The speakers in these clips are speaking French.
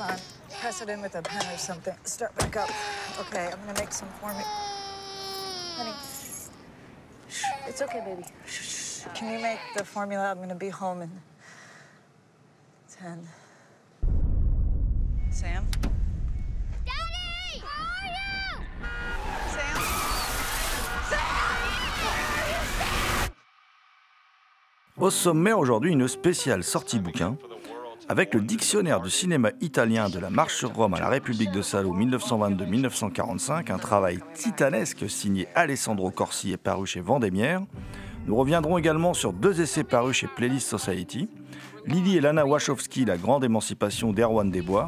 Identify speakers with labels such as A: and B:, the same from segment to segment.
A: on. Press it in with a pen or something. Start back up. Okay, I'm gonna make some for me. Honey. Shh, It's okay, baby. Shh, shh. Can you make the formula? I'm gonna be home in 10. Sam?
B: Au sommaire aujourd'hui, une spéciale sortie bouquin avec le dictionnaire du cinéma italien de la marche sur Rome à la République de Salo 1922-1945, un travail titanesque signé Alessandro Corsi et paru chez Vendémiaire. Nous reviendrons également sur deux essais parus chez Playlist Society, Lily et Lana Wachowski, La grande émancipation d'Erwan Desbois,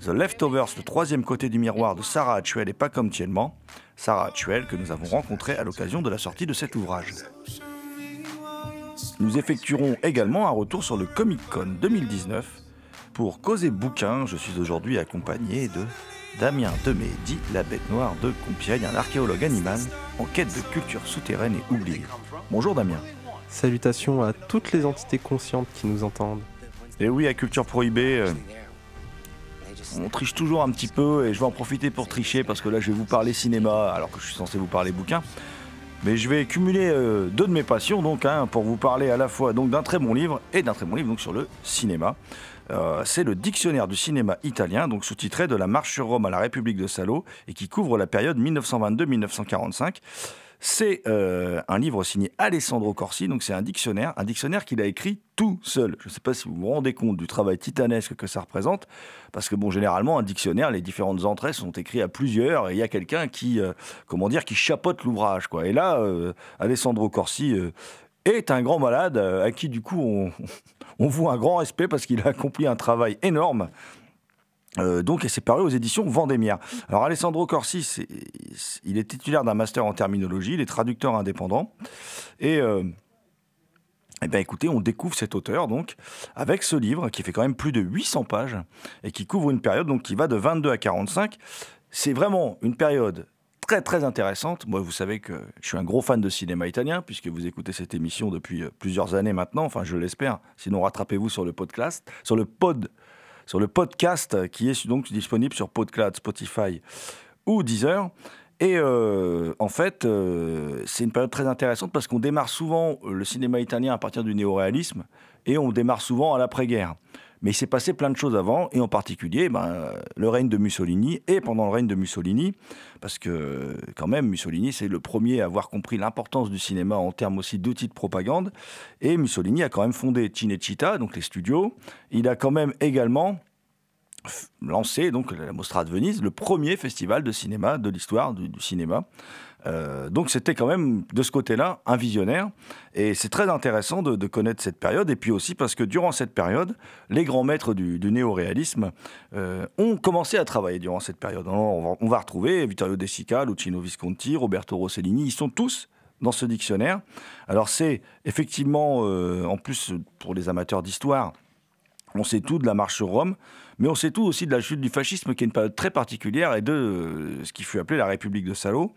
B: The Leftovers, le troisième côté du miroir de Sarah Hatchuel et pas comme Tiennement, Sarah Hatchuel que nous avons rencontrée à l'occasion de la sortie de cet ouvrage. Nous effectuerons également un retour sur le Comic Con 2019. Pour causer bouquin, je suis aujourd'hui accompagné de Damien Demé, dit la bête noire de Compiègne, un archéologue animal en quête de culture souterraine et oubliée. Bonjour Damien.
C: Salutations à toutes les entités conscientes qui nous entendent.
B: Et oui, à Culture Prohibée, euh, on triche toujours un petit peu et je vais en profiter pour tricher parce que là je vais vous parler cinéma alors que je suis censé vous parler bouquin. Mais je vais cumuler euh, deux de mes passions donc hein, pour vous parler à la fois donc d'un très bon livre et d'un très bon livre donc sur le cinéma. Euh, c'est le dictionnaire du cinéma italien, donc sous-titré de la marche sur Rome à la République de Salo et qui couvre la période 1922-1945. C'est euh, un livre signé Alessandro Corsi, donc c'est un dictionnaire, un dictionnaire qu'il a écrit tout seul. Je ne sais pas si vous vous rendez compte du travail titanesque que ça représente, parce que bon, généralement, un dictionnaire, les différentes entrées sont écrites à plusieurs, et il y a quelqu'un qui, euh, comment dire, qui chapeaute l'ouvrage, quoi. Et là, euh, Alessandro Corsi est un grand malade à qui, du coup, on, on voue un grand respect parce qu'il a accompli un travail énorme. Euh, donc, et c'est paru aux éditions Vendémiaire. Alors, Alessandro Corsi, il est titulaire d'un master en terminologie, il est traducteur indépendant. Et, euh, eh bien, écoutez, on découvre cet auteur, donc, avec ce livre qui fait quand même plus de 800 pages et qui couvre une période donc, qui va de 22 à 45. C'est vraiment une période très, très intéressante. Moi, vous savez que je suis un gros fan de cinéma italien, puisque vous écoutez cette émission depuis euh, plusieurs années maintenant, enfin, je l'espère. Sinon, rattrapez-vous sur le podcast, sur le sur le podcast qui est donc disponible sur PodCloud, Spotify ou Deezer. Et euh, en fait, euh, c'est une période très intéressante parce qu'on démarre souvent le cinéma italien à partir du néoréalisme et on démarre souvent à l'après-guerre. Mais il s'est passé plein de choses avant, et en particulier ben, le règne de Mussolini, et pendant le règne de Mussolini, parce que quand même, Mussolini, c'est le premier à avoir compris l'importance du cinéma en termes aussi d'outils de propagande, et Mussolini a quand même fondé Cinecittà, donc les studios, il a quand même également lancé donc la Mostra de Venise, le premier festival de cinéma de l'histoire du cinéma. Euh, donc c'était quand même de ce côté-là un visionnaire et c'est très intéressant de, connaître cette période et puis aussi parce que durant cette période les grands maîtres du, du néoréalisme euh, ont commencé à travailler durant cette période. On, va, retrouver Vittorio De Sica, Luchino Visconti, Roberto Rossellini, ils sont tous dans ce dictionnaire. Alors c'est effectivement, euh, en plus pour les amateurs d'histoire, on sait tout de la marche sur Rome, mais on sait tout aussi de la chute du fascisme, qui est une période très particulière, et de ce qui fut appelé la République de Salo.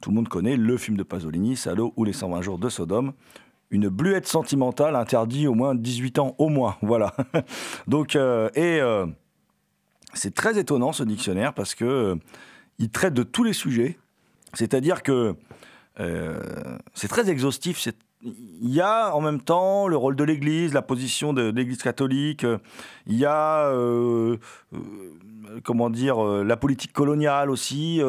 B: Tout le monde connaît le film de Pasolini, Salo ou les 120 jours de Sodome. Une bluette sentimentale interdite au moins 18 ans, au moins, voilà. Donc, euh, et euh, c'est très étonnant ce dictionnaire parce que euh, il traite de tous les sujets. C'est-à-dire que c'est très exhaustif. Il y a en même temps le rôle de l'Église, la position de, l'Église catholique. Il y a, comment dire, la politique coloniale aussi.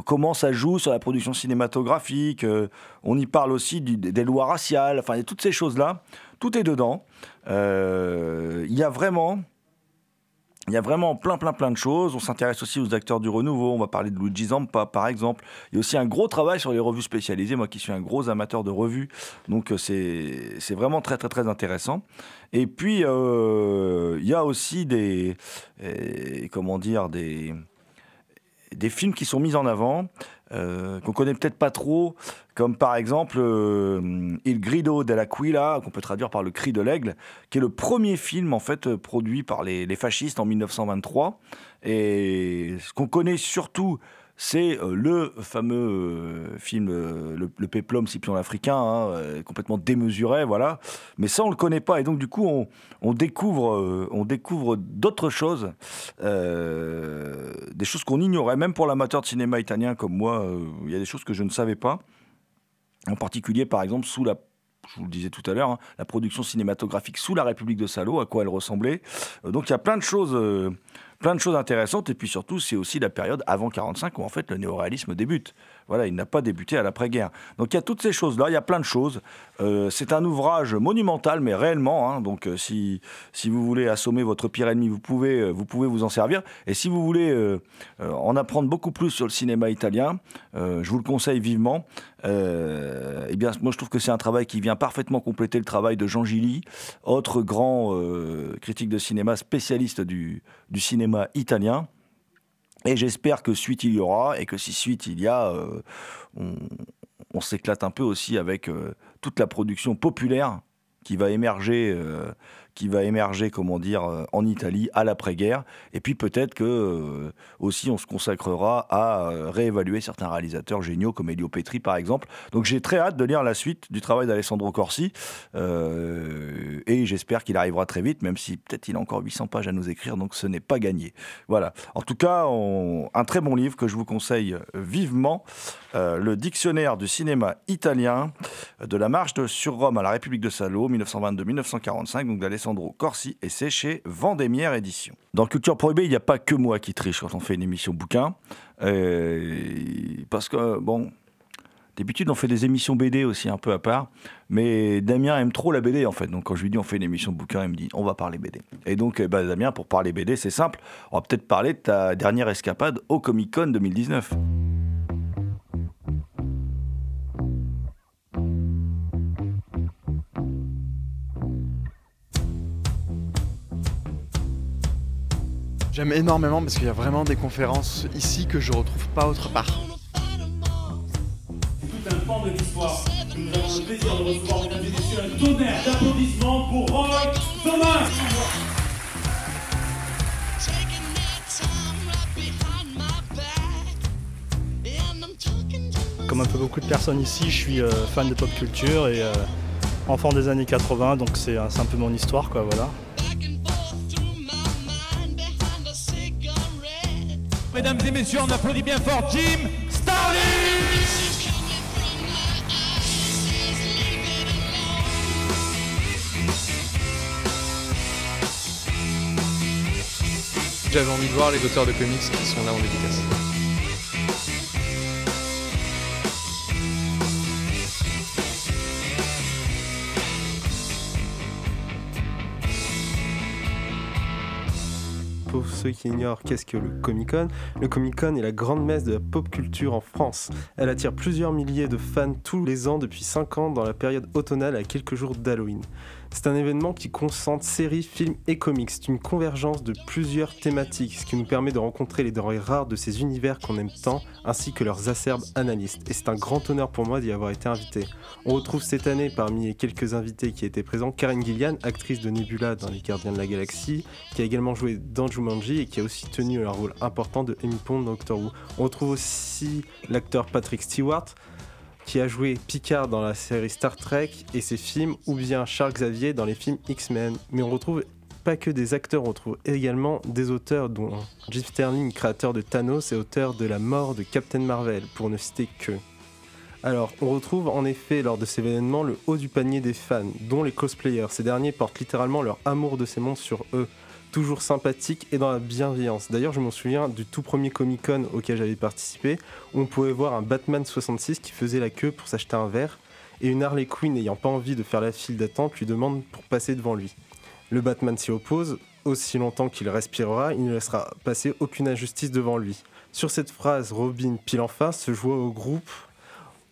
B: Comment ça joue sur la production cinématographique. euh, on y parle aussi des lois raciales. Enfin, toutes ces choses-là. Tout est dedans. Euh, Il y a vraiment. Plein, plein, plein de choses. On s'intéresse aussi aux acteurs du renouveau. On va parler de Luigi Zampa, par exemple. Il y a aussi un gros travail sur les revues spécialisées. Moi qui suis un gros amateur de revues. Donc, euh, c'est vraiment très, très, très intéressant. Et puis, il y a aussi des. comment dire Des des films qui sont mis en avant, euh, qu'on connaît peut-être pas trop, comme par exemple euh, Il Grido dell'Aquila, qu'on peut traduire par Le Cri de l'Aigle, qui est le premier film en fait produit par les, les fascistes en 1923. Et ce qu'on connaît surtout, c'est euh, le fameux euh, film euh, Le, le Péplum Scipion l'Africain, hein, complètement démesuré, voilà. Mais ça, on le connaît pas. Et donc, du coup, on, découvre, on découvre d'autres choses, des choses qu'on ignorait, même pour l'amateur de cinéma italien comme moi. Il y a des choses que je ne savais pas. En particulier, par exemple, sous la je vous le disais tout à l'heure, hein, la production cinématographique sous la République de Salo, à quoi elle ressemblait. Donc il y a plein de choses, plein de choses intéressantes. Et puis surtout, c'est aussi la période avant 45 où en fait le néoréalisme débute. Voilà, il n'a pas débuté à l'après-guerre. Donc il y a toutes ces choses-là, il y a plein de choses. Euh, c'est un ouvrage monumental, mais réellement. hein. donc euh, si, si vous voulez assommer votre pire ennemi, vous pouvez, euh, vous pouvez vous en servir. Et si vous voulez en apprendre beaucoup plus sur le cinéma italien, je vous le conseille vivement. Eh bien, moi, je trouve que c'est un travail qui vient parfaitement compléter le travail de Jean Gilly, autre grand critique de cinéma, spécialiste du, du cinéma italien. Et j'espère que suite il y aura, et que si suite il y a, euh, on, s'éclate un peu aussi avec euh, toute la production populaire qui va émerger, euh, qui va émerger, comment dire, euh, en Italie à l'après-guerre. Et puis peut-être que euh, aussi on se consacrera à euh, réévaluer certains réalisateurs géniaux comme Elio Petri par exemple. Donc j'ai très hâte de lire la suite du travail d'Alessandro Corsi et j'espère qu'il arrivera très vite, même si peut-être il a encore 800 pages à nous écrire, donc ce n'est pas gagné. Voilà. En tout cas, on- un très bon livre que je vous conseille vivement, le dictionnaire du cinéma italien de la marche de, sur Rome à la République de Salo, 1922-1945, donc d'Alessandro Corsi, et c'est chez Vendémiaire Édition. Dans Culture Prohibée, il n'y a pas que moi qui triche quand on fait une émission bouquin, euh, parce que, bon, D'habitude, on fait des émissions BD aussi un peu à part, mais Damien aime trop la BD en fait. Donc quand je lui dis on fait une émission bouquin, il me dit on va parler BD. Et donc eh ben, Damien, pour parler BD, c'est simple. On va peut-être parler de ta dernière escapade au Comic Con 2019.
D: J'aime énormément parce qu'il y a vraiment des conférences ici que je retrouve pas autre part.
E: tout un pan de l'histoire. Nous avons le plaisir de recevoir, mesdames et messieurs, un tonnerre d'applaudissements pour Roy Thomas.
F: Comme un peu beaucoup de personnes ici, je suis euh, fan de pop culture et euh, enfant des années 80, donc c'est un, c'est un peu mon histoire, quoi, voilà.
E: Mesdames et messieurs, on applaudit bien fort Jim Starlin
D: J'avais envie de voir les auteurs de comics qui sont là en dédicace.
C: Pour ceux qui ignorent qu'est-ce que le Comic Con, le Comic Con est la grande messe de la pop culture en France. Elle attire plusieurs milliers de fans tous les ans depuis 5 ans dans la période automnale à quelques jours d'Halloween. C'est un événement qui concentre séries, films et comics. C'est une convergence de plusieurs thématiques, ce qui nous permet de rencontrer les denrées rares de ces univers qu'on aime tant, ainsi que leurs acerbes analystes. Et c'est un grand honneur pour moi d'y avoir été invité. On retrouve cette année parmi les quelques invités qui étaient présents Karen Gillian, actrice de Nebula dans Les Gardiens de la Galaxie, qui a également joué dans Jumanji et qui a aussi tenu un rôle important de Amy Pond dans Doctor Who. On retrouve aussi l'acteur Patrick Stewart, qui a joué Picard dans la série Star Trek et ses films, ou bien Charles Xavier dans les films X-Men. Mais on retrouve pas que des acteurs, on retrouve également des auteurs, dont Jim Sterling, créateur de Thanos et auteur de La mort de Captain Marvel, pour ne citer que. Alors, on retrouve en effet lors de ces événements le haut du panier des fans, dont les cosplayers. Ces derniers portent littéralement leur amour de ces mondes sur eux, toujours sympathiques et dans la bienveillance. D'ailleurs, je m'en souviens du tout premier Comic Con auquel j'avais participé, où on pouvait voir un Batman 66 qui faisait la queue pour s'acheter un verre, et une Harley Quinn n'ayant pas envie de faire la file d'attente lui demande pour passer devant lui. Le Batman s'y oppose, aussi longtemps qu'il respirera, il ne laissera passer aucune injustice devant lui. Sur cette phrase, Robin pile en face se joua au groupe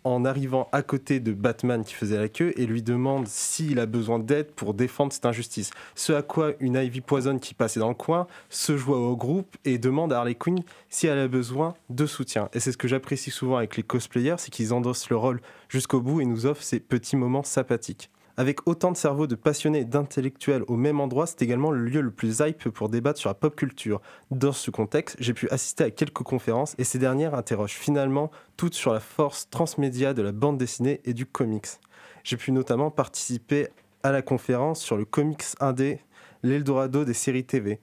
C: en arrivant à côté de Batman qui faisait la queue et lui demande s'il a besoin d'aide pour défendre cette injustice. Ce à quoi une Ivy Poison qui passait dans le coin se joua au groupe et demande à Harley Quinn si elle a besoin de soutien. Et c'est ce que j'apprécie souvent avec les cosplayers, c'est qu'ils endossent le rôle jusqu'au bout et nous offrent ces petits moments sympathiques. Avec autant de cerveaux de passionnés et d'intellectuels au même endroit, c'est également le lieu le plus hype pour débattre sur la pop culture. Dans ce contexte, j'ai pu assister à quelques conférences et ces dernières interrogent finalement toutes sur la force transmédia de la bande dessinée et du comics. J'ai pu notamment participer à la conférence sur le comics indé, l'Eldorado des séries TV.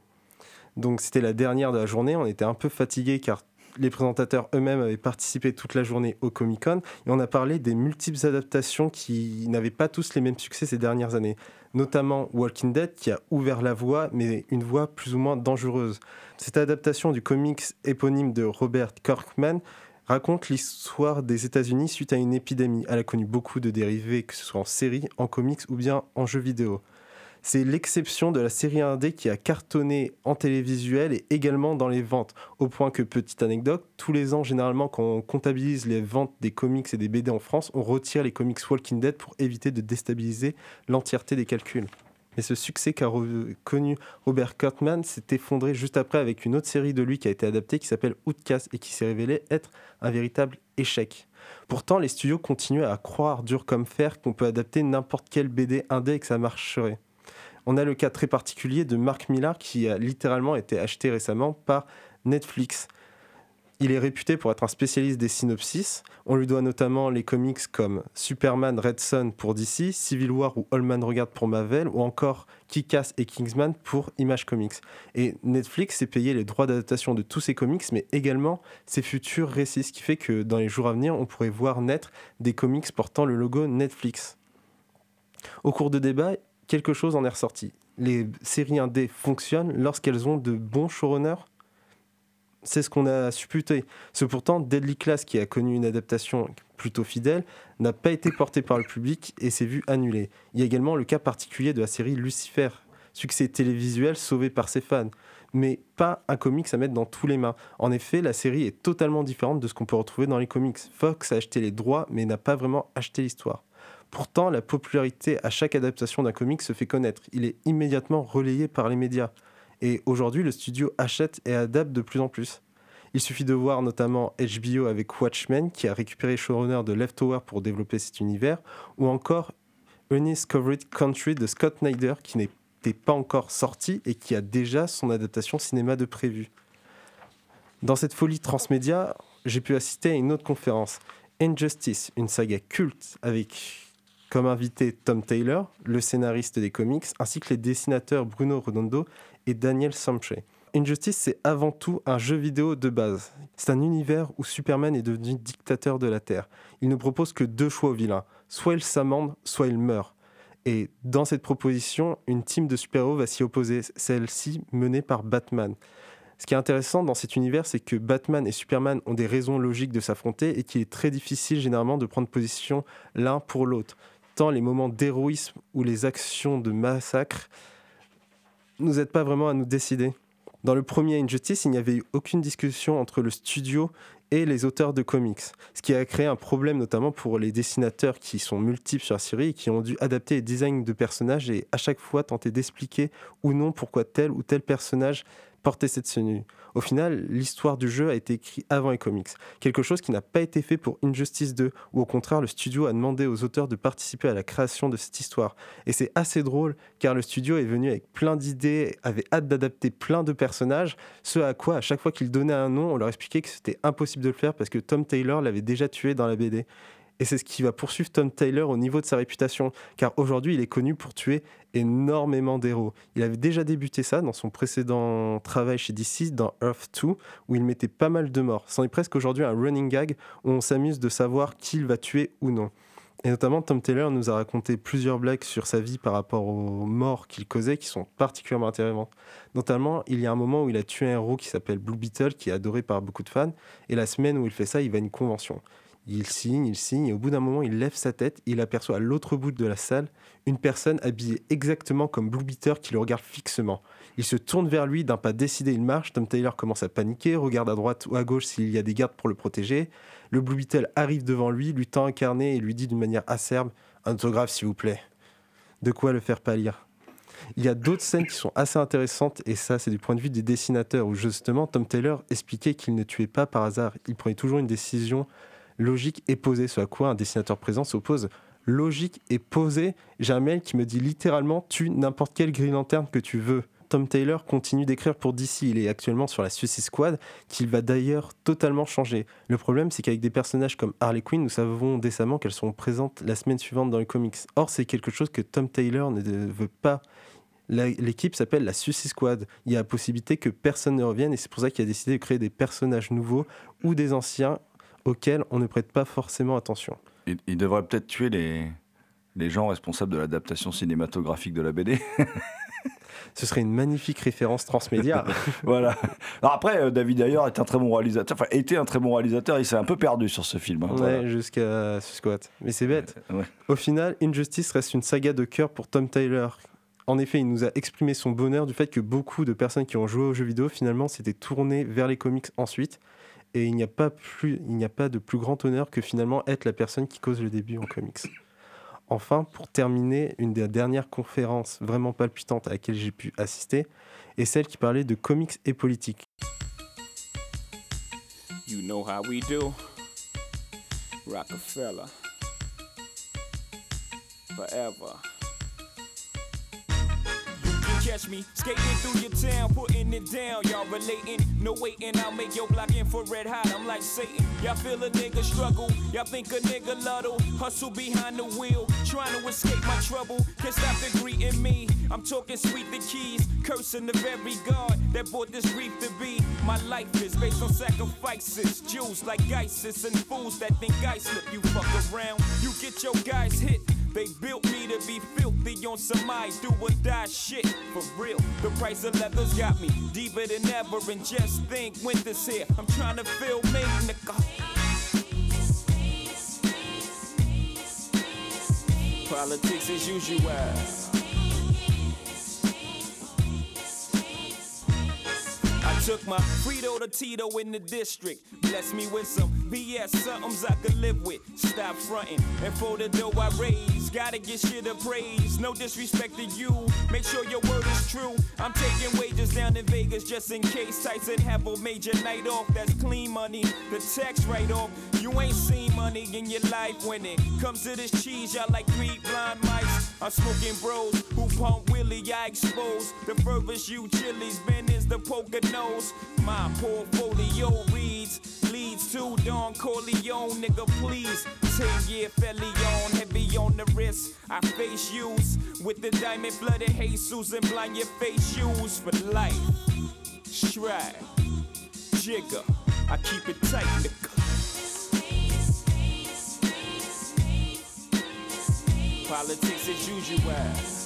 C: Donc c'était la dernière de la journée, on était un peu fatigué car les présentateurs eux-mêmes avaient participé toute la journée au Comic Con et on a parlé des multiples adaptations qui n'avaient pas tous les mêmes succès ces dernières années, notamment Walking Dead qui a ouvert la voie, mais une voie plus ou moins dangereuse. Cette adaptation du comics éponyme de Robert Kirkman raconte l'histoire des États-Unis suite à une épidémie. Elle a connu beaucoup de dérivés, que ce soit en série, en comics ou bien en jeux vidéo. C'est l'exception de la série indé qui a cartonné en télévisuel et également dans les ventes. Au point que, petite anecdote, tous les ans, généralement, quand on comptabilise les ventes des comics et des BD en France, on retire les comics Walking Dead pour éviter de déstabiliser l'entièreté des calculs. Mais ce succès qu'a connu Robert Kurtman s'est effondré juste après avec une autre série de lui qui a été adaptée qui s'appelle Outcast et qui s'est révélée être un véritable échec. Pourtant, les studios continuent à croire dur comme fer qu'on peut adapter n'importe quel BD indé et que ça marcherait. On a le cas très particulier de Mark Millar qui a littéralement été acheté récemment par Netflix. Il est réputé pour être un spécialiste des synopsis. On lui doit notamment les comics comme Superman Red Son pour DC, Civil War ou All Man Regarde pour Marvel, ou encore Kick-Ass et Kingsman pour Image Comics. Et Netflix s'est payé les droits d'adaptation de tous ces comics, mais également ses futurs récits, ce qui fait que dans les jours à venir, on pourrait voir naître des comics portant le logo Netflix. Au cours de débat, quelque chose en est ressorti. Les séries indé fonctionnent lorsqu'elles ont de bons showrunners. C'est ce qu'on a supputé. Ce pourtant, Deadly Class, qui a connu une adaptation plutôt fidèle, n'a pas été porté par le public et s'est vu annulé. Il y a également le cas particulier de la série Lucifer, succès télévisuel sauvé par ses fans, mais pas un comics à mettre dans tous les mains. En effet, la série est totalement différente de ce qu'on peut retrouver dans les comics. Fox a acheté les droits, mais n'a pas vraiment acheté l'histoire. Pourtant, la popularité à chaque adaptation d'un comic se fait connaître. Il est immédiatement relayé par les médias. Et aujourd'hui, le studio achète et adapte de plus en plus. Il suffit de voir notamment HBO avec Watchmen, qui a récupéré showrunner de Leftover pour développer cet univers, ou encore Undiscovered Country de Scott Snyder, qui n'était pas encore sorti et qui a déjà son adaptation cinéma de prévu. Dans cette folie transmédia, j'ai pu assister à une autre conférence, Injustice, une saga culte avec comme invité Tom Taylor, le scénariste des comics, ainsi que les dessinateurs Bruno Redondo et Daniel Samche. Injustice, c'est avant tout un jeu vidéo de base. C'est un univers où Superman est devenu dictateur de la Terre. Il ne propose que deux choix au vilain. Soit il s'amende, soit il meurt. Et dans cette proposition, une team de super-héros va s'y opposer, celle-ci menée par Batman. Ce qui est intéressant dans cet univers, c'est que Batman et Superman ont des raisons logiques de s'affronter et qu'il est très difficile généralement de prendre position l'un pour l'autre les moments d'héroïsme ou les actions de massacre nous aident pas vraiment à nous décider. Dans le premier Injustice, il n'y avait eu aucune discussion entre le studio et les auteurs de comics, ce qui a créé un problème notamment pour les dessinateurs qui sont multiples sur la série et qui ont dû adapter les designs de personnages et à chaque fois tenter d'expliquer ou non pourquoi tel ou tel personnage porter cette tenue. Au final, l'histoire du jeu a été écrite avant les comics, quelque chose qui n'a pas été fait pour Injustice 2, où au contraire le studio a demandé aux auteurs de participer à la création de cette histoire. Et c'est assez drôle, car le studio est venu avec plein d'idées, avait hâte d'adapter plein de personnages, ce à quoi à chaque fois qu'il donnait un nom, on leur expliquait que c'était impossible de le faire parce que Tom Taylor l'avait déjà tué dans la BD. Et c'est ce qui va poursuivre Tom Taylor au niveau de sa réputation, car aujourd'hui il est connu pour tuer énormément d'héros. Il avait déjà débuté ça dans son précédent travail chez DC, dans Earth 2, où il mettait pas mal de morts. C'en est presque aujourd'hui un running gag où on s'amuse de savoir qui il va tuer ou non. Et notamment, Tom Taylor nous a raconté plusieurs blagues sur sa vie par rapport aux morts qu'il causait qui sont particulièrement intéressantes. Notamment, il y a un moment où il a tué un héros qui s'appelle Blue Beetle, qui est adoré par beaucoup de fans, et la semaine où il fait ça, il va à une convention. Il signe, il signe, et au bout d'un moment, il lève sa tête, il aperçoit à l'autre bout de la salle une personne habillée exactement comme Blue Beetle qui le regarde fixement. Il se tourne vers lui, d'un pas décidé, il marche. Tom Taylor commence à paniquer, regarde à droite ou à gauche s'il y a des gardes pour le protéger. Le Blue Beetle arrive devant lui, lui tend un carnet et lui dit d'une manière acerbe Un autographe, s'il vous plaît. De quoi le faire pâlir. Il y a d'autres scènes qui sont assez intéressantes, et ça, c'est du point de vue des dessinateurs, où justement Tom Taylor expliquait qu'il ne tuait pas par hasard. Il prenait toujours une décision logique et posée, ce à quoi un dessinateur présent s'oppose. Logique et posée. J'ai un mail qui me dit littéralement tue n'importe quelle grille lanterne que tu veux. Tom Taylor continue d'écrire pour DC. Il est actuellement sur la Suicide Squad, qu'il va d'ailleurs totalement changer. Le problème, c'est qu'avec des personnages comme Harley Quinn, nous savons décemment qu'elles seront présentes la semaine suivante dans les comics. Or, c'est quelque chose que Tom Taylor ne veut pas. L'équipe s'appelle la Suicide Squad. Il y a la possibilité que personne ne revienne, et c'est pour ça qu'il a décidé de créer des personnages nouveaux ou des anciens auxquels on ne prête pas forcément attention.
B: Il, il devrait peut-être tuer les, les gens responsables de l'adaptation cinématographique de la BD.
C: Ce serait une magnifique référence transmédia.
B: voilà. Alors après, euh, David Ayer est un très bon réalisateur. Enfin, était un très bon réalisateur. Il s'est un peu perdu sur ce film. hein.
C: Ouais,
B: Voilà.
C: jusqu'à Suicide Squad. Mais c'est bête.
B: Ouais.
C: Au final, Injustice reste une saga de cœur pour Tom Taylor. En effet, il nous a exprimé son bonheur du fait que beaucoup de personnes qui ont joué aux jeux vidéo finalement s'étaient tournées vers les comics ensuite. Et il n'y a pas de plus grand honneur que finalement être la personne qui cause le début en comics. Enfin, pour terminer, une des dernières conférences vraiment palpitantes à laquelle j'ai pu assister est celle qui parlait de comics et politique.
G: You know how we do. Rockefeller. Forever. Catch me skating through your town, putting it down. Y'all relating, no waiting. I'll make your block infrared hot. I'm like Satan. Y'all feel a nigga struggle. Y'all think a nigga luddle. Hustle behind the wheel, trying to escape my trouble. Can't stop the greeting me. I'm talking sweet the keys, cursing the very God that brought this reef to be. My life is based on sacrifices. Jews like ISIS and fools that think I slip. You fuck around, you get your guys hit. They built me to be filthy on some I do or die shit. For real, the price of leather's got me deeper than ever. And just think, winter's here. I'm trying to feel me, nigga. Politics as usual. Took my Frito to Tito in the district. Bless me with some BS, somethings I could live with. Stop fronting. And for the dough I raise, gotta get shit of praise. No disrespect to you. Make sure your word is true. I'm taking down in Vegas just in case Tyson have a major night off. That's clean money. The tax write off. You ain't seen money in your life when it comes to this cheese. Y'all like three blind mice. I'm smoking bros who pump Willie. I expose the furthest you chilies been is the poker nose. My portfolio reads leads to Don Corleone, nigga. Please, ten year fellion, on the wrist. I face use with the diamond blooded Jesus and blind your face shoes for life. Stride, jigger, I keep it tight. Politics as usual.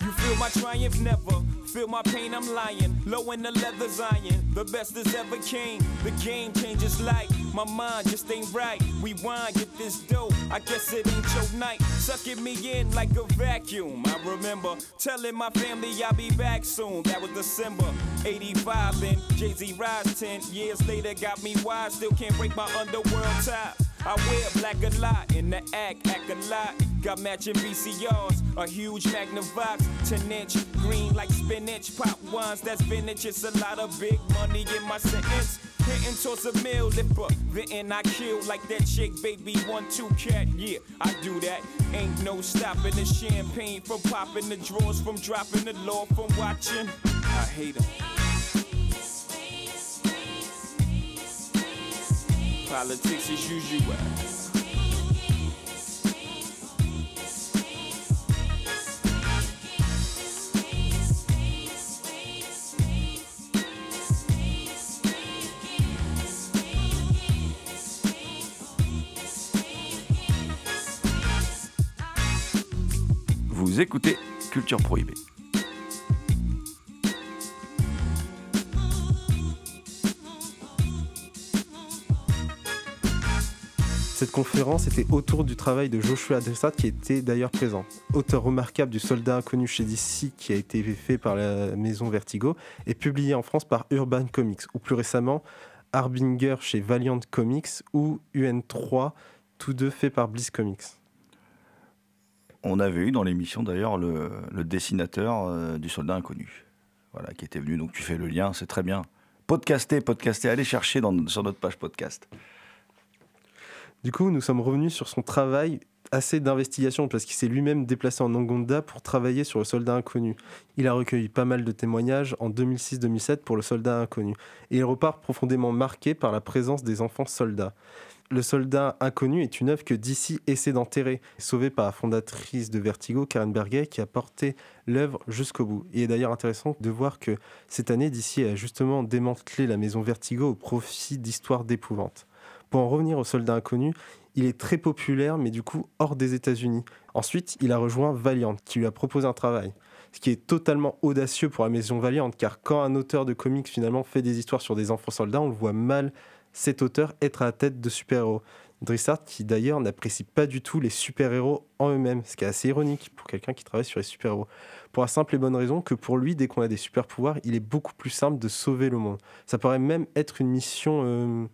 G: You feel my triumph never. Feel my pain, I'm lying. Low in the leather iron. The best that's ever came. The game changes like my mind just ain't right. Rewind, get this dope. I guess it ain't your night. Sucking me in like a vacuum. I remember telling my family I'll be back soon. That was December 85. Then Jay Z rise 10 years later. Got me wide, still can't break my underworld top. I wear black a lot in the act, act a lot. Got matching VCRs, a huge Magnavox, 10 inch, green like spinach, pop ones, that's vintage. It's a lot of big money in my sentence. Hitting towards a mill, lipper, then I kill like that chick, baby, one, two cat. Yeah, I do that. Ain't no stopping the champagne from popping the drawers, from dropping the law, from watching. I hate 'em. Politics as usual.
B: Écoutez Culture Prohibée.
C: Cette conférence était autour du travail de Joshua Dressat qui était d'ailleurs présent. Auteur remarquable du Soldat inconnu chez DC qui a été fait par la maison Vertigo et publié en France par Urban Comics ou plus récemment Harbinger chez Valiant Comics ou UN3, tous deux faits par Bliss Comics.
B: On avait eu dans l'émission d'ailleurs le, dessinateur euh, du Soldat inconnu, voilà, qui était venu. Donc tu fais le lien, c'est très bien. Podcaster, podcaster, allez chercher dans- sur notre page podcast.
C: Du coup, nous sommes revenus sur son travail assez d'investigation parce qu'il s'est lui-même déplacé en Angonda pour travailler sur le soldat inconnu. Il a recueilli pas mal de témoignages en 2006-2007 pour le soldat inconnu et il repart profondément marqué par la présence des enfants soldats. Le soldat inconnu est une œuvre que DC essaie d'enterrer, sauvée par la fondatrice de Vertigo, Karen Berger, qui a porté l'œuvre jusqu'au bout. Il est d'ailleurs intéressant de voir que cette année, DC a justement démantelé la maison Vertigo au profit d'histoires d'épouvante. Pour en revenir au soldat inconnu, il est très populaire, mais du coup hors des États-Unis. Ensuite, il a rejoint Valiant, qui lui a proposé un travail. Ce qui est totalement audacieux pour la maison Valiant, car quand un auteur de comics finalement fait des histoires sur des enfants soldats, on le voit mal cet auteur être à la tête de super-héros. Drissart, qui d'ailleurs n'apprécie pas du tout les super-héros en eux-mêmes, ce qui est assez ironique pour quelqu'un qui travaille sur les super-héros. Pour la simple et bonne raison que pour lui, dès qu'on a des super-pouvoirs, il est beaucoup plus simple de sauver le monde. Ça paraît même être une mission euh,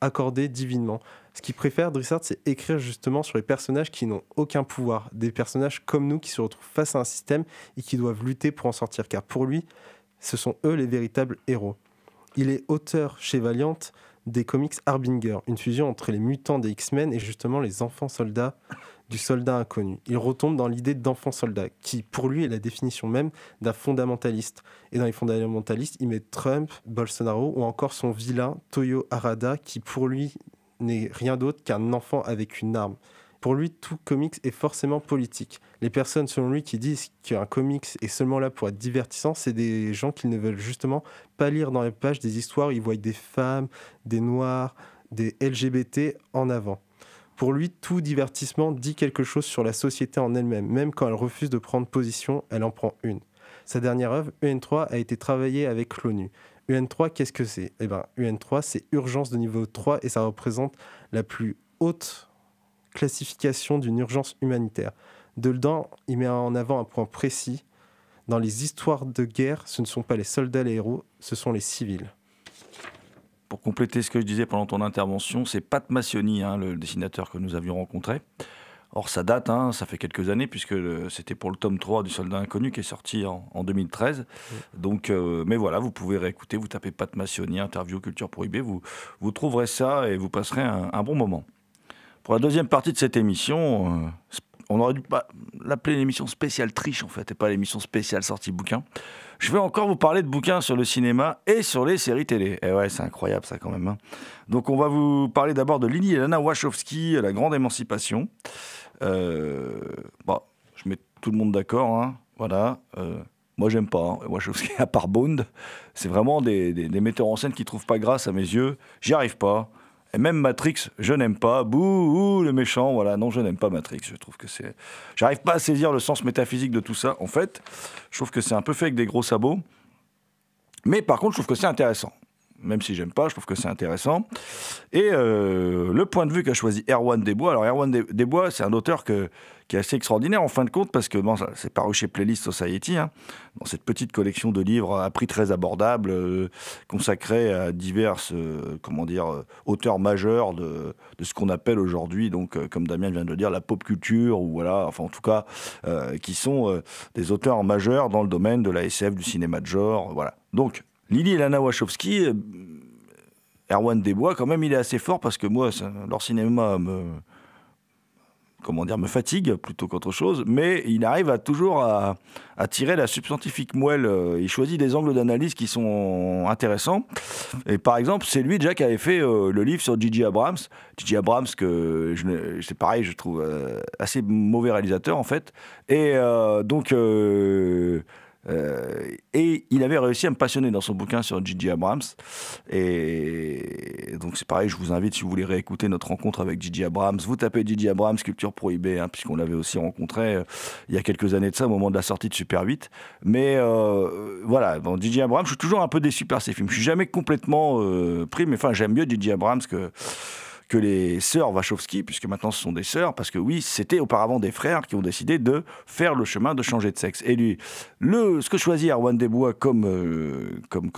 C: accordée divinement. Ce qu'il préfère, Drissart, c'est écrire justement sur les personnages qui n'ont aucun pouvoir, des personnages comme nous qui se retrouvent face à un système et qui doivent lutter pour en sortir, car pour lui, ce sont eux les véritables héros. Il est auteur chez Valiant des comics Harbinger, une fusion entre les mutants des X-Men et justement les enfants soldats du soldat inconnu. Il retombe dans l'idée d'enfant soldat, qui pour lui est la définition même d'un fondamentaliste. Et dans les fondamentalistes, il met Trump, Bolsonaro ou encore son vilain Toyo Harada, qui pour lui n'est rien d'autre qu'un enfant avec une arme. Pour lui, tout comics est forcément politique. Les personnes, selon lui, qui disent qu'un comics est seulement là pour être divertissant, c'est des gens qui ne veulent justement pas lire dans les pages des histoires où ils voient des femmes, des noirs, des LGBT en avant. Pour lui, tout divertissement dit quelque chose sur la société en elle-même. Même quand elle refuse de prendre position, elle en prend une. Sa dernière œuvre, UN3, a été travaillée avec l'ONU. UN3, qu'est-ce que c'est? Eh bien, UN3, c'est urgence de niveau 3 et ça représente la plus haute classification d'une urgence humanitaire. Dedans, il met en avant un point précis. Dans les histoires de guerre, ce ne sont pas les soldats les héros, ce sont les civils.
B: Pour compléter ce que je disais pendant ton intervention, c'est Pat Massioni, hein, le dessinateur que nous avions rencontré. Or, ça date, hein, ça fait quelques années, puisque c'était pour le tome 3 du Soldat Inconnu qui est sorti en, en 2013. Donc, euh, mais voilà, vous pouvez réécouter, vous tapez Pat Massioni, interview culture prohibée, vous, vous trouverez ça et vous passerez un, un bon moment. Pour la deuxième partie de cette émission, euh, on aurait dû l'appeler l'émission spéciale triche en fait, et pas l'émission spéciale sortie bouquin. Je vais encore vous parler de bouquins sur le cinéma et sur les séries télé. Et ouais, c'est incroyable ça quand même. hein. Donc on va vous parler d'abord de Lily et Wachowski, La Grande Émancipation. Euh, bon, je mets tout le monde d'accord, hein, voilà. Euh, moi, j'aime pas hein, Wachowski, à part Bond. C'est vraiment des, des- des metteurs en scène qui trouvent pas grâce à mes yeux. J'y arrive pas. Et même Matrix, je n'aime pas. Bouh, ouh, le méchant, voilà. Non, je n'aime pas Matrix. Je trouve que c'est. J'arrive pas à saisir le sens métaphysique de tout ça. En fait, je trouve que c'est un peu fait avec des gros sabots. Mais par contre, je trouve que c'est intéressant. Même si j'aime pas, je trouve que c'est intéressant. Et euh, le point de vue qu'a choisi Erwan Desbois. Alors, Erwan Des- Desbois, c'est un auteur qui est assez extraordinaire en fin de compte, parce que bon, c'est paru chez Playlist Society, hein, dans cette petite collection de livres à prix très abordable, euh, consacrés à divers euh, comment dire, auteurs majeurs de, ce qu'on appelle aujourd'hui, donc, comme Damien vient de le dire, la pop culture, ou voilà, enfin, en tout cas, qui sont des auteurs majeurs dans le domaine de la SF, du cinéma de genre, voilà. Donc, Lily et Lana Wachowski, euh, Erwan Desbois, quand même, il est assez fort parce que moi, leur cinéma me comment dire, me fatigue plutôt qu'autre chose, mais il arrive toujours à, tirer la substantifique moelle. euh, Il choisit des angles d'analyse qui sont intéressants. Et par exemple, c'est lui déjà qui avait fait euh, le livre sur Gigi Abrams. Gigi Abrams, que c'est pareil, je trouve assez mauvais réalisateur en fait. Et donc. Euh, et il avait réussi à me passionner dans son bouquin sur Gigi Abrams. Et donc c'est pareil, je vous invite, si vous voulez réécouter notre rencontre avec Gigi Abrams, vous tapez Gigi Abrams, Culture Prohibée, hein, puisqu'on l'avait aussi rencontré euh, il y a quelques années de ça, au moment de la sortie de Super 8. Mais euh, voilà, bon, Gigi Abrams, je suis toujours un peu déçu par ses films. Je suis jamais complètement pris, mais enfin j'aime mieux Gigi Abrams que que les sœurs Wachowski, puisque maintenant ce sont des sœurs, parce que oui, c'était auparavant des frères qui ont décidé de faire le chemin de changer de sexe. Et lui, le, ce que choisit Arwan Desbois comme, euh, comme,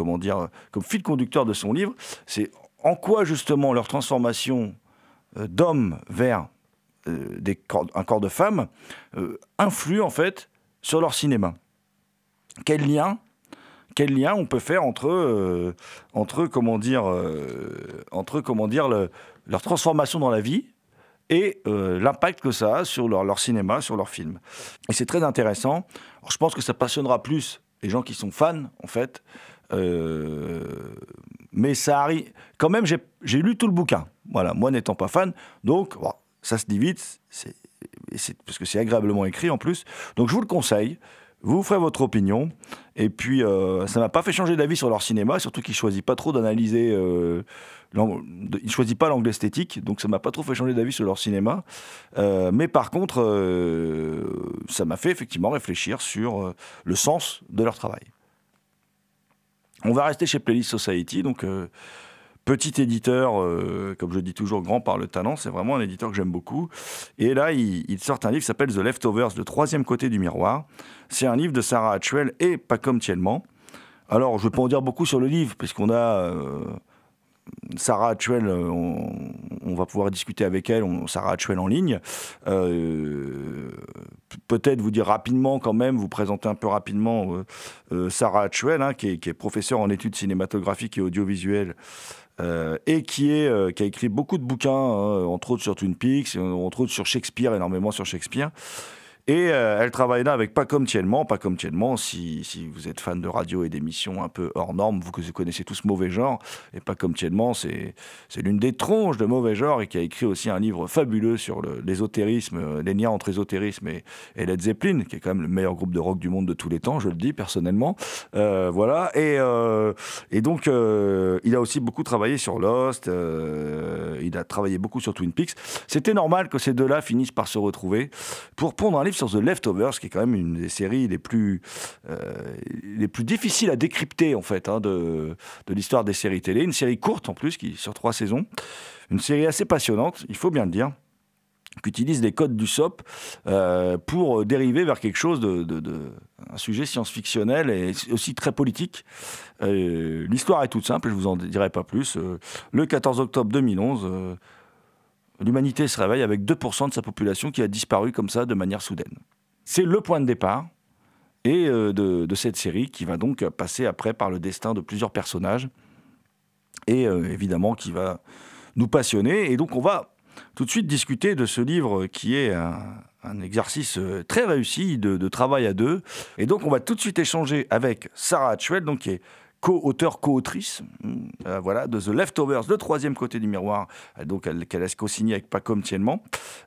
B: fil conducteur de son livre, c'est en quoi justement leur transformation euh, d'homme vers euh, un corps de femme influe en fait sur leur cinéma. Quel lien on peut faire entre, comment dire, entre comment dire le- leur transformation dans la vie et euh, l'impact que ça a sur leur, leur cinéma, sur leurs films. Et c'est très intéressant. Je pense que ça passionnera plus les gens qui sont fans, en fait. Euh, mais ça arrive. Quand même, j'ai lu tout le bouquin. Voilà, moi n'étant pas fan, donc ça se dit vite, parce que c'est agréablement écrit en plus. Donc je vous le conseille. Vous ferez votre opinion. Et puis, euh, ça m'a pas fait changer d'avis sur leur cinéma, surtout qu'ils choisissent pas trop d'analyser. Euh, ils choisissent pas l'angle esthétique, donc ça m'a pas trop fait changer d'avis sur leur cinéma. Euh, mais par contre, euh, ça m'a fait effectivement réfléchir sur euh, le sens de leur travail. On va rester chez Playlist Society, donc petit éditeur, comme je dis toujours, grand par le talent. C'est vraiment un éditeur que j'aime beaucoup. Et là, il, il sort un livre qui s'appelle The Leftovers, le troisième côté du miroir. C'est un livre de Sarah Hatchwell et Pacom Tielman. Alors, je ne vais pas en dire beaucoup sur le livre, puisqu'on a Sarah Hatchwell, euh, on, va pouvoir discuter avec elle, Sarah Hatchwell en ligne. Euh, Peut-être vous dire rapidement quand même, vous présenter un peu rapidement euh, Sarah Hatchwell, hein, qui, est, professeure en études cinématographiques et audiovisuelles. et qui, a écrit beaucoup de bouquins, hein, entre autres sur Twin Peaks, entre autres sur Shakespeare, énormément sur Shakespeare. Et euh, elle travaille là avec Pas comme Tielman. Pas comme Tielman, si, si vous êtes fan de radio et d'émissions un peu hors normes, vous, vous connaissez tous Mauvais Genre. Et Pas comme Tielman, c'est l'une des tronches de Mauvais Genre et qui a écrit aussi un livre fabuleux sur l'ésotérisme, euh, les liens entre ésotérisme et, Led Zeppelin, qui est quand même le meilleur groupe de rock du monde de tous les temps, je le dis personnellement. Euh, voilà. Et, et donc, il a aussi beaucoup travaillé sur Lost, il a travaillé beaucoup sur Twin Peaks. C'était normal que ces deux-là finissent par se retrouver pour pondre un livre sur The Leftovers, qui est quand même une des séries les plus, euh, les plus difficiles à décrypter, en fait, hein, de, de l'histoire des séries télé. Une série courte, en plus, qui sur trois saisons. Une série assez passionnante, il faut bien le dire qui utilise les codes du SOP euh, pour dériver vers quelque chose de, de- un sujet science-fictionnel et aussi très politique. Euh, L'histoire est toute simple, je vous en dirai pas plus. Le 14 octobre 2011, euh, l'humanité se réveille avec 2% de sa population qui a disparu comme ça de manière soudaine. C'est le point de départ euh, de, cette série qui va donc passer après par le destin de plusieurs personnages et euh, évidemment qui va nous passionner. Et donc on va tout de suite discuter de ce livre qui est un, exercice euh, très réussi de, de travail à deux. Et donc on va tout de suite échanger avec Sarah Hatchwell, donc qui est co-auteur, co-autrice, euh, voilà, de The Leftovers, le troisième côté du miroir, euh, donc elle- qu'elle a co-signé avec Pacom Tiennement,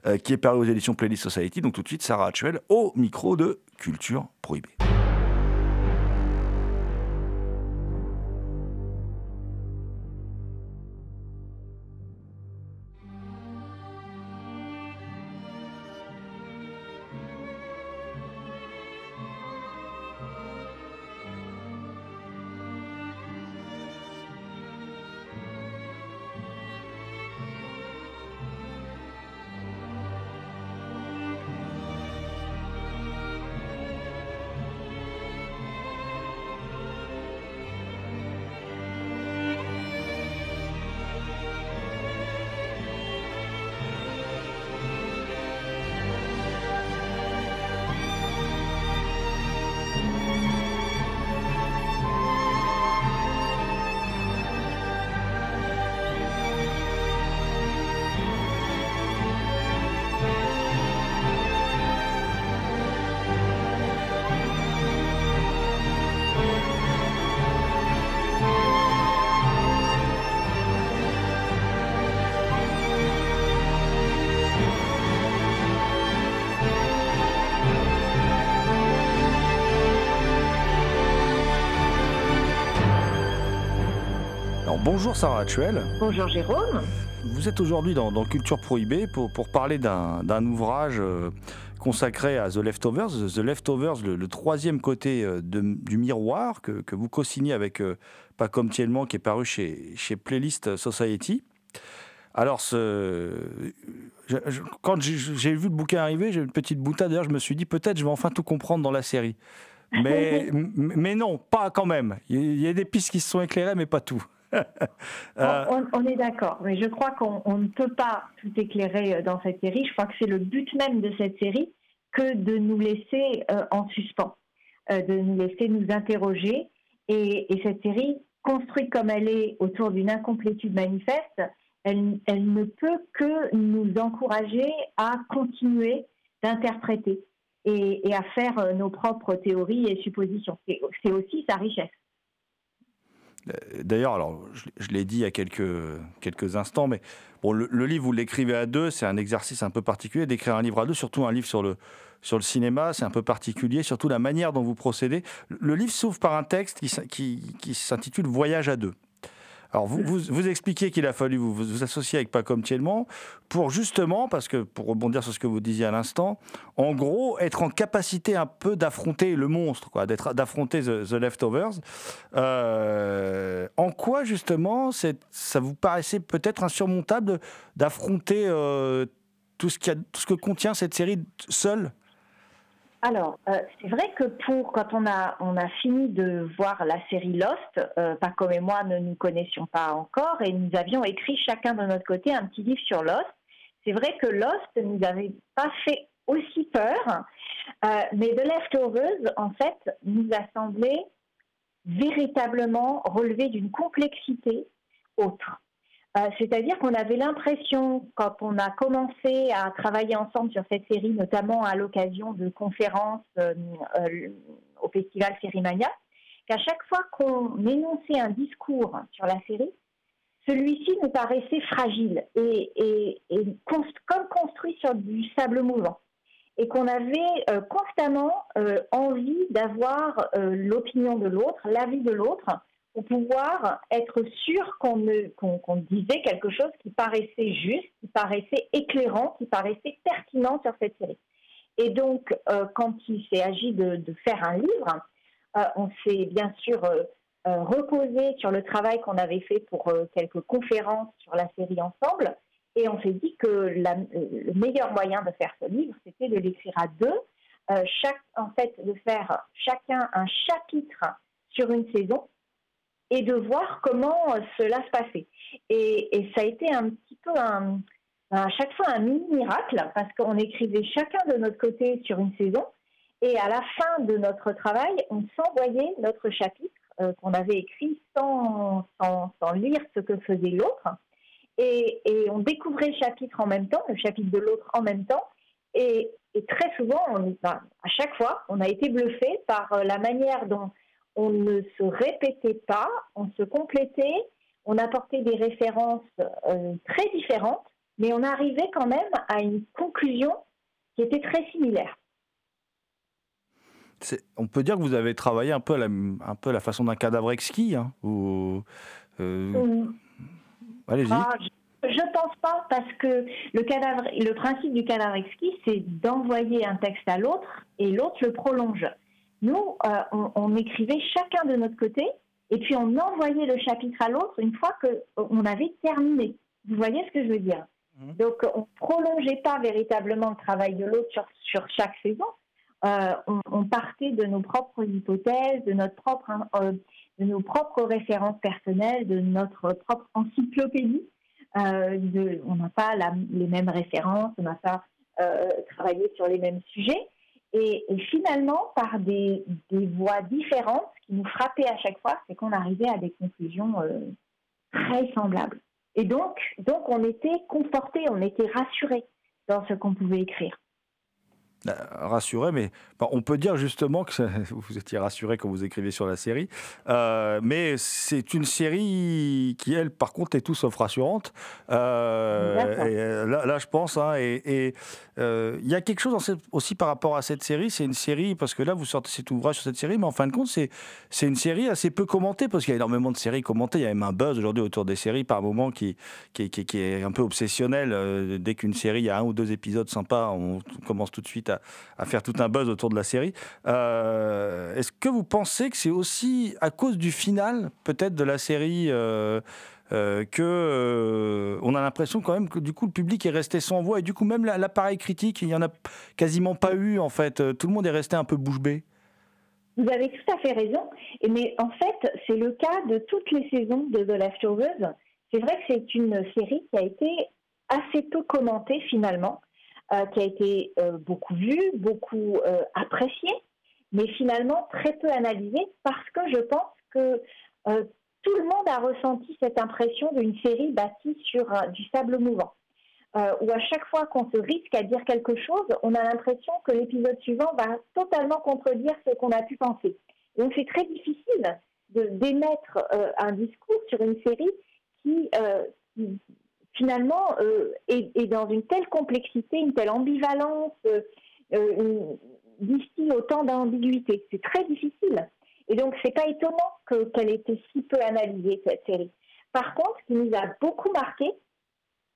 B: euh, qui est paru aux éditions Playlist Society. Donc tout de suite Sarah Hatchwell au micro de Culture Prohibée. Bonjour Sarah Actuel.
H: Bonjour Jérôme.
B: Vous êtes aujourd'hui dans, dans, Culture Prohibée pour, pour parler d'un ouvrage euh, consacré à The Leftovers. The Leftovers, le, le troisième côté euh, de, du miroir que, que vous co-signez avec euh, Pacom Thielman qui est paru chez, chez Playlist Society. Alors, ce, je, je, quand j'ai vu le bouquin arriver, j'ai une petite boutade. D'ailleurs, je me suis dit peut-être je vais enfin tout comprendre dans la série. Mais, mais non, pas quand même. Il y a des pistes qui se sont éclairées, mais pas tout.
H: euh... on, est d'accord, mais je crois qu'on ne peut pas tout éclairer dans cette série. Je crois que c'est le but même de cette série que de nous laisser euh, en suspens, euh, de nous laisser nous interroger. Et, et, cette série, construite comme elle est autour d'une incomplétude manifeste, elle, ne peut que nous encourager à continuer d'interpréter et, à faire euh, nos propres théories et suppositions. C'est aussi sa richesse.
B: D'ailleurs, alors je, l'ai dit il y a quelques, quelques instants, mais bon, le, livre, vous l'écrivez à deux, c'est un exercice un peu particulier d'écrire un livre à deux, surtout un livre sur le, sur le cinéma, c'est un peu particulier, surtout la manière dont vous procédez. Le livre s'ouvre par un texte qui, qui s'intitule Voyage à deux. Alors, vous, vous, expliquez qu'il a fallu vous, vous associer avec Pacom Thielman pour justement, parce que pour rebondir sur ce que vous disiez à l'instant, en gros, être en capacité un peu d'affronter le monstre, quoi, d'affronter the, Leftovers. Euh, en quoi, justement, ça vous paraissait peut-être insurmontable d'affronter euh, tout, ce tout ce que contient cette série seule?
H: Alors, euh, c'est vrai que pour quand on a fini de voir la série Lost, euh, Paco et moi ne nous connaissions pas encore et nous avions écrit chacun de notre côté un petit livre sur Lost. C'est vrai que Lost nous avait pas fait aussi peur, euh, mais The Leftovers en fait nous a semblé véritablement relever d'une complexité autre. Euh, c'est-à-dire qu'on avait l'impression, quand on a commencé à travailler ensemble sur cette série, notamment à l'occasion de conférences euh, euh, au festival Sérimania, qu'à chaque fois qu'on énonçait un discours sur la série, celui-ci nous paraissait fragile et, comme construit sur du sable mouvant. Et qu'on avait constamment envie d'avoir l'opinion de l'autre, l'avis de l'autre, pour pouvoir être sûr qu'on qu qu disait quelque chose qui paraissait juste, qui paraissait éclairant, qui paraissait pertinent sur cette série. Et donc, euh, quand il s'est agi de, faire un livre, euh, on s'est bien sûr euh, reposé sur le travail qu'on avait fait pour quelques conférences sur la série ensemble, et on s'est dit que le meilleur moyen de faire ce livre, c'était de l'écrire à deux, chaque, en fait, de faire chacun un chapitre sur une saison, et de voir comment cela se passait. Et, ça a été un petit peu à chaque fois un mini miracle parce qu'on écrivait chacun de notre côté sur une saison et à la fin de notre travail, on s'envoyait notre chapitre euh, qu'on avait écrit sans, lire ce que faisait l'autre. Et, on découvrait le chapitre en même temps, le chapitre de l'autre en même temps. Et, très souvent, enfin, à chaque fois, on a été bluffé par la manière dont on ne se répétait pas, on se complétait, on apportait des références euh, très différentes, mais on arrivait quand même à une conclusion qui était très similaire.
B: On peut dire que vous avez travaillé un peu à la, un peu à la façon d'un cadavre exquis. Hein, ou, euh... mmh. Allez-y.
H: Ah, je ne pense pas parce que le, cadavre, le principe du cadavre exquis, c'est d'envoyer un texte à l'autre et l'autre le prolonge. Nous, euh, on, on, écrivait chacun de notre côté et puis on envoyait le chapitre à l'autre une fois qu'on avait terminé. Vous voyez ce que je veux dire? Mmh. Donc, on ne prolongeait pas véritablement le travail de l'autre sur, sur, chaque saison. Euh, on, on, partait de nos propres hypothèses, de, notre propre, euh, de nos propres références personnelles, de notre propre encyclopédie. Euh, de, on n'a pas la, les mêmes références, on n'a pas euh, travaillé sur les mêmes sujets. Et, finalement, par des, des, voies différentes, ce qui nous frappait à chaque fois, c'est qu'on arrivait à des conclusions euh, très semblables. Et donc, donc, on était conforté, on était rassuré dans ce qu'on pouvait écrire.
B: Euh, rassuré, mais on peut dire justement que vous étiez rassuré quand vous écrivez sur la série, Euh, mais c'est une série qui, elle, par contre, est tout sauf rassurante. Euh, et, là, là, je pense, hein, et euh, il y a quelque chose cette- aussi par rapport à cette série, c'est une série, parce que là, vous sortez cet ouvrage sur cette série, mais en fin de compte, c'est c'est une série assez peu commentée, parce qu'il y a énormément de séries commentées, il y a même un buzz aujourd'hui autour des séries par moment qui, qui, qui- qui est un peu obsessionnel. Dès qu'une série, il y a un ou deux épisodes sympas, on commence tout de suite à, faire tout un buzz autour de la série. Euh, Est-ce que vous pensez que c'est aussi à cause du final, peut-être, de la série euh, euh, que euh, on a l'impression quand même que du coup le public est resté sans voix et du coup même la- l'appareil critique il y en a quasiment pas eu en fait tout le monde est resté un peu bouche bée
H: Vous avez tout à fait raison. Mais en fait, c'est le cas de toutes les saisons de The Leftovers. C'est vrai que c'est une série qui a été assez peu commentée finalement, euh, qui a été euh, beaucoup vue, beaucoup euh, appréciée, mais finalement très peu analysée parce que je pense que tout le monde a ressenti cette impression d'une série bâtie sur du sable mouvant. Où à chaque fois qu'on se risque à dire quelque chose, on a l'impression que l'épisode suivant va totalement contredire ce qu'on a pu penser. Donc c'est très difficile d'émettre un discours sur une série qui, finalement euh, est, dans une telle complexité, une telle ambivalence, euh, euh, distille autant d'ambiguïté. C'est très difficile. Et donc c'est pas étonnant que- qu'elle ait été si peu analysée cette série. Par contre, ce qui nous a beaucoup marqué,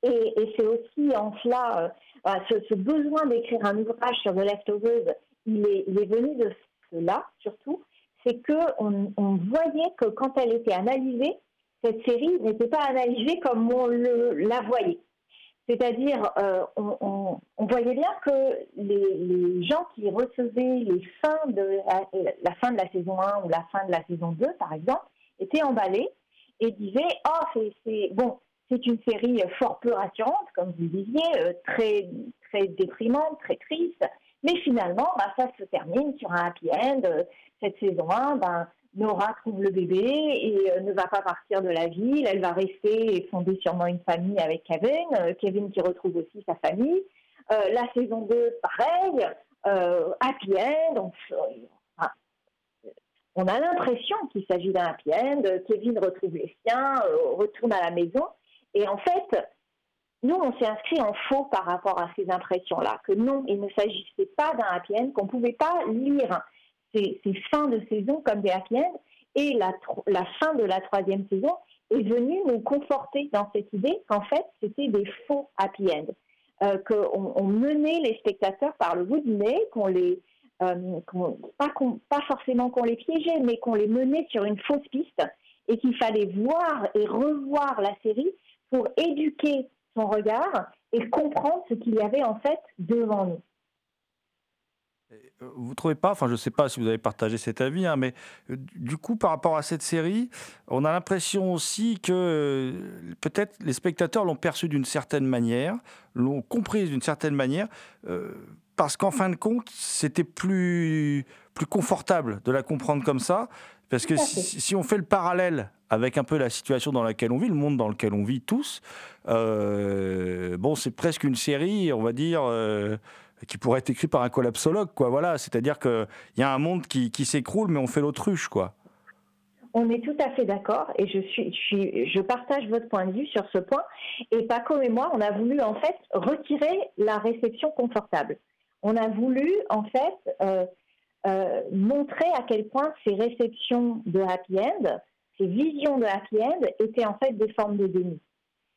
H: et, c'est aussi en cela, euh, ce, besoin d'écrire un ouvrage sur The Leftovers, il est, il est venu de cela surtout, c'est que on, on voyait que quand elle était analysée, cette série n'était pas analysée comme on la voyait. C'est-à-dire, euh, on, voyait bien que les, gens qui recevaient les fins de la, fin de la saison 1 ou la fin de la saison 2, par exemple, étaient emballés et disaient Oh, c'est- une série fort peu rassurante, comme vous disiez, euh, très, très déprimante, très triste. Mais finalement, bah, ça se termine sur un happy end. Euh, Cette saison 1, ben, Nora trouve le bébé et euh, ne va pas partir de la ville. Elle va rester et fonder sûrement une famille avec Kevin. Euh, Kevin qui retrouve aussi sa famille. Euh, la saison 2, pareil. Happy end. On, a l'impression qu'il s'agit d'un happy end. Kevin retrouve les siens, retourne à la maison. Et en fait, nous, on s'est inscrit en faux par rapport à ces impressions-là, que non, il ne s'agissait pas d'un happy end, qu'on ne pouvait pas lire ces, ces fins de saison comme des happy end. Et la, fin de la troisième saison est venue nous conforter dans cette idée qu'en fait, c'était des faux happy end. Euh, qu'on on menait les spectateurs par le bout du nez, qu'on les, euh, pas, pas forcément qu'on les piégeait, mais qu'on les menait sur une fausse piste et qu'il fallait voir et revoir la série pour éduquer son regard et comprendre ce qu'il y avait en fait devant nous.
B: Euh, Vous trouvez pas, enfin je ne sais pas si vous avez partagé cet avis, hein, mais euh, du coup par rapport à cette série, on a l'impression aussi que euh, peut-être les spectateurs l'ont perçue d'une certaine manière, l'ont comprise d'une certaine manière, euh, parce qu'en fin de compte c'était plus, plus confortable de la comprendre comme ça, parce que si, on fait le parallèle avec un peu la situation dans laquelle on vit, le monde dans lequel on vit tous, euh, bon c'est presque une série, on va dire... euh, qui pourrait être écrit par un collapsologue, quoi. Voilà, c'est-à-dire qu'il y a un monde qui, s'écroule, mais on fait l'autruche, quoi.
H: On est tout à fait d'accord et je, suis, je, partage votre point de vue sur ce point. Et Paco et moi, on a voulu en fait retirer la réception confortable. On a voulu en fait euh, euh, montrer à quel point ces réceptions de happy end, ces visions de happy end étaient en fait des formes de déni.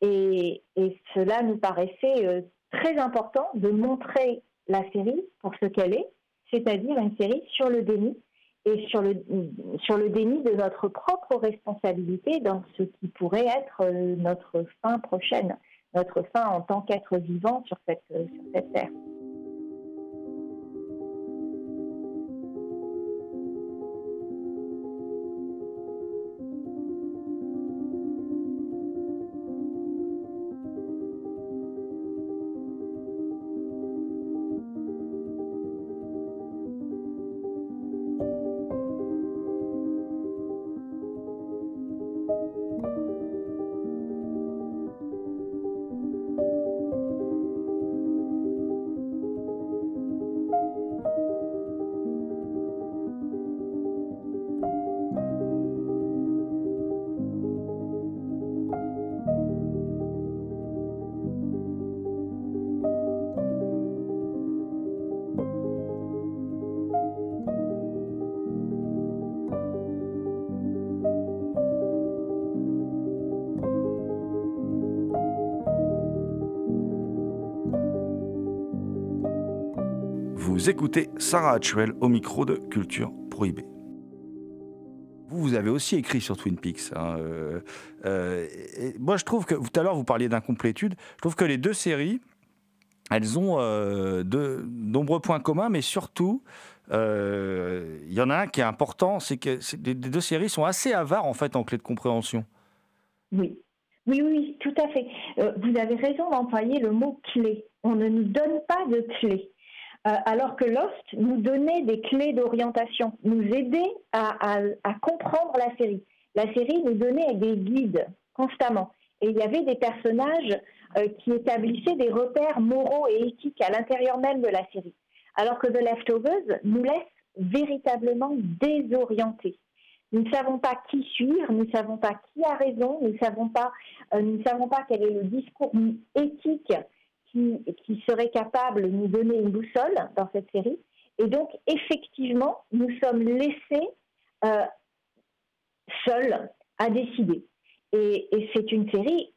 H: Et, et cela nous paraissait euh, très important de montrer la série pour ce qu'elle est, c'est-à-dire une série sur le déni et sur le, sur le déni de notre propre responsabilité dans ce qui pourrait être euh, notre fin prochaine, notre fin en tant qu'être vivant sur cette, sur cette terre.
B: Vous écoutez Sarah Hatchwell au micro de Culture Prohibée. Vous, vous avez aussi écrit sur Twin Peaks. hein, euh, euh, moi, je trouve que tout à l'heure, vous parliez d'incomplétude. Je trouve que les deux séries, elles ont euh, de nombreux points communs, mais surtout, il y en a un qui est important, c'est que les deux séries sont assez avares en fait en clé de compréhension.
H: Oui. Oui, oui, tout à fait. Vous avez raison d'employer le mot clé. On ne nous donne pas de clé. Euh, alors que Lost nous donnait des clés d'orientation, nous aidait à, comprendre la série. La série nous donnait des guides constamment. Et il y avait des personnages euh, qui établissaient des repères moraux et éthiques à l'intérieur même de la série. Alors que The Leftovers nous laisse véritablement désorientés. Nous ne savons pas qui suivre, nous ne savons pas qui a raison, nous ne savons pas, euh, nous ne savons pas quel est le discours éthique qui, serait capable de nous donner une boussole dans cette série. Et donc, effectivement, nous sommes laissés euh, seuls à décider. Et, c'est une série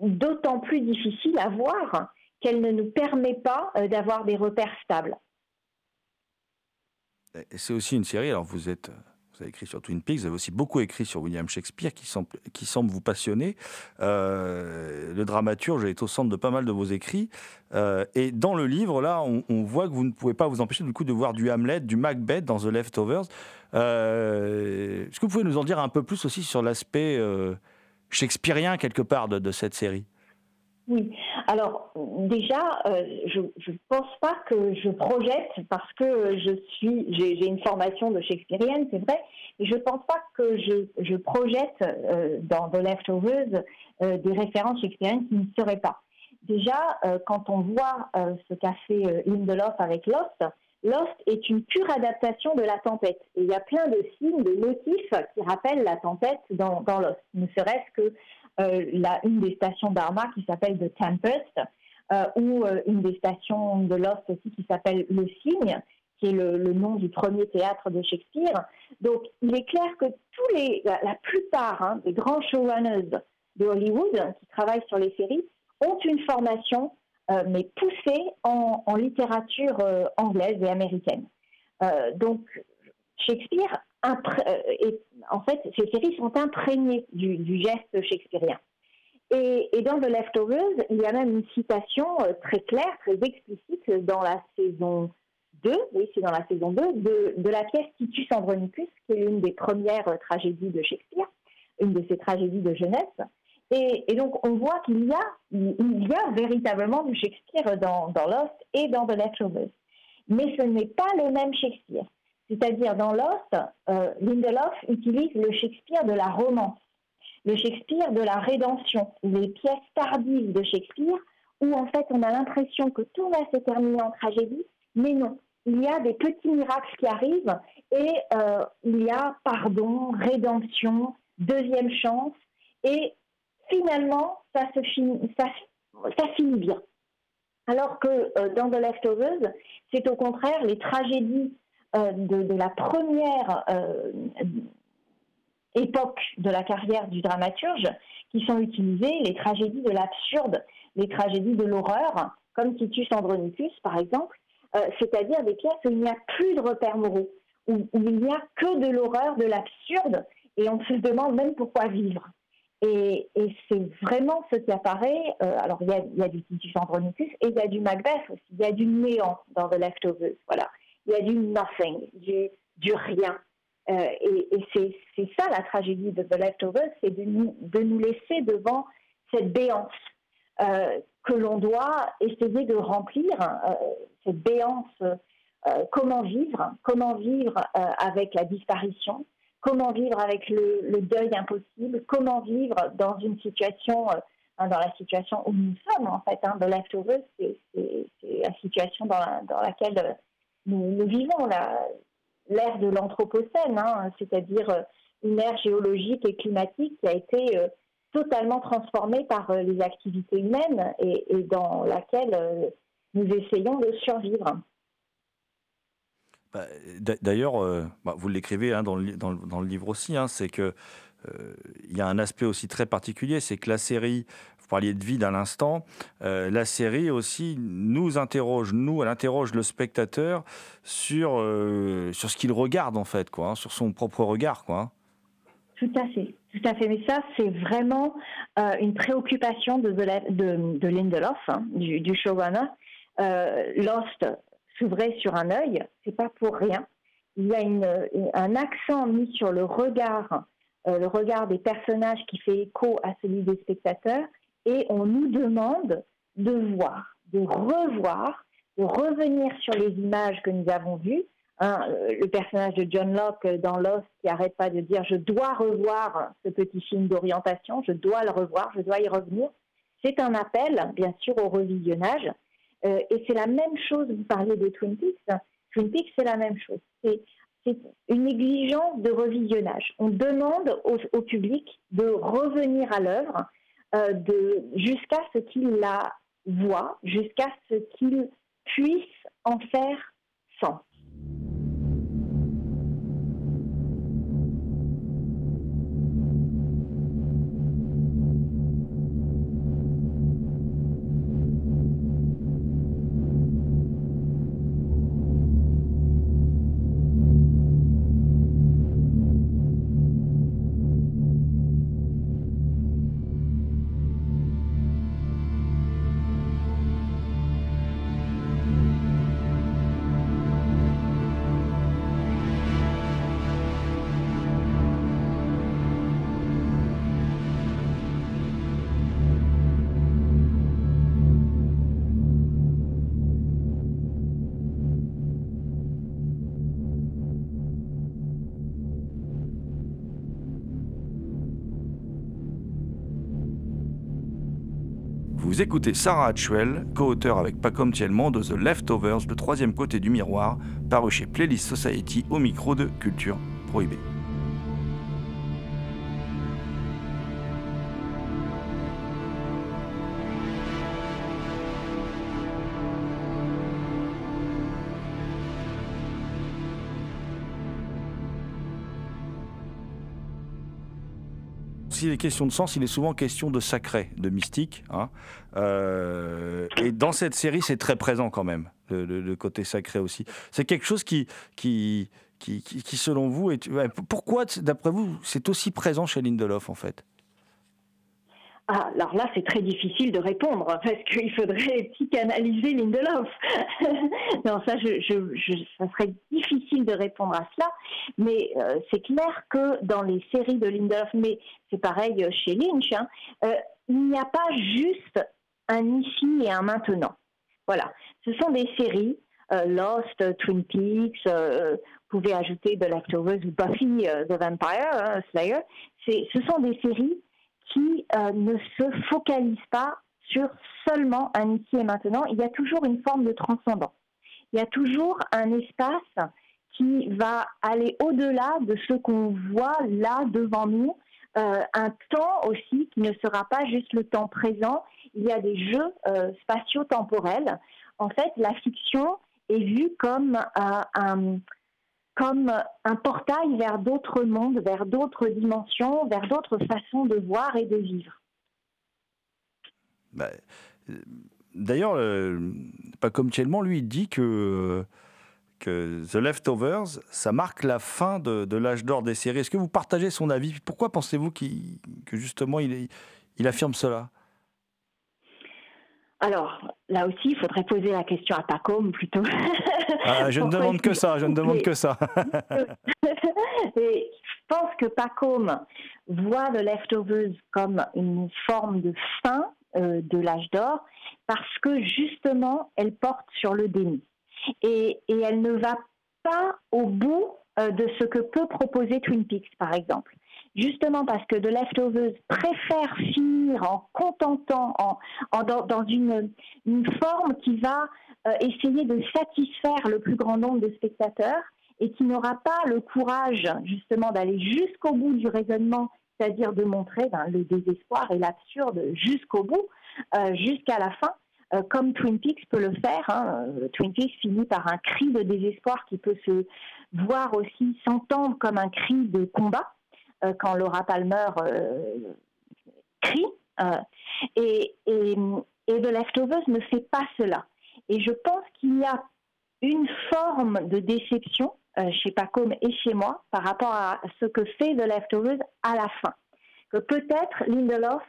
H: d'autant plus difficile à voir qu'elle ne nous permet pas euh, d'avoir des repères stables.
B: C'est aussi une série, alors vous êtes... Vous avez écrit sur Twin Peaks, vous avez aussi beaucoup écrit sur William Shakespeare, qui semble, vous passionner. Euh, le dramaturge est au centre de pas mal de vos écrits. Euh, et dans le livre, là, on, voit que vous ne pouvez pas vous empêcher du coup de voir du Hamlet, du Macbeth dans The Leftovers. Euh, Est-ce que vous pouvez nous en dire un peu plus aussi sur l'aspect shakespearien quelque part de cette série?
H: Oui. Alors déjà, euh, je ne pense pas que je projette parce que je suis, j'ai une formation de shakespearienne, c'est vrai, mais je ne pense pas que je, je projette euh, dans The Leftovers euh, des références shakespeariennes qui ne seraient pas. Déjà, euh, quand on voit ce qu'a fait Lindelof avec Lost, Lost est une pure adaptation de la tempête. Et il y a plein de signes, de motifs qui rappellent la tempête dans, Lost. Ne serait-ce que la, une des stations d'Arma qui s'appelle The Tempest, euh, ou euh, une des stations de Lost aussi qui s'appelle Le Cygne, qui est le, nom du premier théâtre de Shakespeare. Donc, il est clair que la, plupart hein, des grands showrunners de Hollywood hein, qui travaillent sur les séries ont une formation, euh, mais poussée en, littérature euh, anglaise et américaine. Euh, donc, Shakespeare, euh, en fait, ces séries sont imprégnées du, geste shakespearien. Et, dans The Leftovers, il y a même une citation euh, très claire, très explicite dans la saison 2, oui, c'est dans la saison 2, de, la pièce Titus Andronicus, qui est l'une des premières euh, tragédies de Shakespeare, une de ses tragédies de jeunesse. Et, donc, on voit qu'il y a, y a véritablement du Shakespeare dans, dans Lost et dans The Leftovers. Mais ce n'est pas le même Shakespeare. C'est-à-dire, dans Lost, euh, Lindelof utilise le Shakespeare de la romance, le Shakespeare de la rédemption, les pièces tardives de Shakespeare, où en fait on a l'impression que tout va se terminer en tragédie, mais non. Il y a des petits miracles qui arrivent et euh, il y a pardon, rédemption, deuxième chance, et finalement ça se finit, bien. Alors que euh, dans The Leftovers, c'est au contraire les tragédies de, de la première euh, époque de la carrière du dramaturge qui sont utilisées, les tragédies de l'absurde, les tragédies de l'horreur, comme Titus Andronicus par exemple, euh, c'est-à-dire des pièces où il n'y a plus de repères moraux, où, il n'y a que de l'horreur, de l'absurde, et on se demande même pourquoi vivre. Et, c'est vraiment ce qui apparaît. euh, alors, il y, a, y a du Titus Andronicus et il y a du Macbeth aussi. Il y a du néant dans The Leftovers. Voilà. Il y a du nothing, du, du rien. Euh, et et c'est ça la tragédie de The Leftovers, c'est de nous, de nous laisser devant cette béance euh, que l'on doit essayer de remplir, euh, cette béance. comment vivre Comment vivre avec la disparition Comment vivre avec le, deuil impossible Comment vivre dans une situation, hein, dans la situation où nous sommes en fait hein, The Leftovers, c'est la situation dans, la- dans laquelle nous, vivons, l'ère de l'Anthropocène, hein, c'est-à-dire euh, une ère géologique et climatique qui a été euh, totalement transformée par euh, les activités humaines et, dans laquelle nous essayons de survivre.
B: Bah, d'a- D'ailleurs, bah, vous l'écrivez hein, dans, le, livre aussi, hein, c'est que il y a un aspect aussi très particulier, c'est que la série, parliez de vide à l'instant. Euh, la série aussi nous interroge, nous, elle interroge le spectateur sur, euh, sur ce qu'il regarde en fait, quoi, hein, sur son propre regard, quoi. hein.
H: Tout à fait, tout à fait. Mais ça, c'est vraiment euh, une préoccupation de, de, de- de Lindelof, hein, du, du showrunner. Lost s'ouvrait sur un œil, c'est pas pour rien. Il y a une, un accent mis sur le regard, le regard des personnages qui fait écho à celui des spectateurs, et on nous demande de voir, de revoir, de revenir sur les images que nous avons vues. Hein, euh, le personnage de John Locke dans Lost qui arrête pas de dire je dois revoir ce petit film d'orientation, je dois le revoir, je dois y revenir. C'est un appel, bien sûr, au revisionnage. Euh, et c'est la même chose, vous parliez de Twin Peaks. Twin Peaks, c'est la même chose. C'est une exigence de revisionnage. On demande au public de revenir à l'œuvre euh, de- jusqu'à ce qu'il la voit, jusqu'à ce qu'il puisse en faire sens.
B: Vous écoutez Sarah Hatchwell, co-auteur avec Pacom Thielman de The Leftovers, le troisième côté du miroir, paru chez Playlist Society au micro de Culture Prohibée. S'il est question de sens, il est souvent question de sacré, de mystique. hein. Euh, et dans cette série, c'est très présent quand même, le, côté sacré aussi. C'est quelque chose qui, qui, qui, qui- selon vous, est... pourquoi, d'après vous, c'est aussi présent chez Lindelof en fait?
H: Ah, alors là, c'est très difficile de répondre parce qu'il faudrait psychanalyser Lindelof. non, ça, je, ça serait difficile de répondre à cela. Mais euh, c'est clair que dans les séries de Lindelof, mais c'est pareil chez Lynch, hein, euh, il n'y a pas juste un ici et un maintenant. Voilà, ce sont des séries. euh, Lost, Twin Peaks, euh, vous pouvez ajouter The Leftovers ou Buffy euh, the Vampire hein, Slayer. Ce sont des séries qui euh, ne se focalise pas sur seulement un ici et maintenant. Il y a toujours une forme de transcendant. Il y a toujours un espace qui va aller au-delà de ce qu'on voit là devant nous. Euh, un temps aussi qui ne sera pas juste le temps présent. Il y a des jeux euh, spatio-temporels. En fait, la fiction est vue comme un, comme un portail vers d'autres mondes, vers d'autres dimensions, vers d'autres façons de voir et de vivre.
B: Bah, euh, D'ailleurs, pas comme Thielman, lui, il dit que, que The Leftovers, ça marque la fin de, l'âge d'or des séries. Est-ce que vous partagez son avis? Pourquoi pensez-vous qu'il- que justement il affirme cela?
H: Alors, là aussi, il faudrait poser la question à Pacôme plutôt.
B: Ah, Je ne demande que ça, je ne demande
H: Mais-
B: que ça.
H: Et je pense que Pacôme voit The Leftovers comme une forme de fin euh, de l'âge d'or parce que justement, elle porte sur le déni. Et, et elle ne va pas au bout euh, de ce que peut proposer Twin Peaks, par exemple. Justement parce que The Leftovers préfère finir en contentant, en, dans, une, une forme qui va euh, essayer de satisfaire le plus grand nombre de spectateurs et qui n'aura pas le courage justement d'aller jusqu'au bout du raisonnement, c'est-à-dire de montrer ben, le désespoir et l'absurde jusqu'au bout, euh, jusqu'à la fin, euh, comme Twin Peaks peut le faire. hein. Twin Peaks finit par un cri de désespoir qui peut se voir aussi, s'entendre comme un cri de combat, euh, quand Laura Palmer euh, crie Euh, et, et, et The Leftovers ne fait pas cela. Et je pense qu'il y a une forme de déception chez Pacom et chez moi par rapport à ce que fait The Leftovers à la fin. Que peut-être Lindelof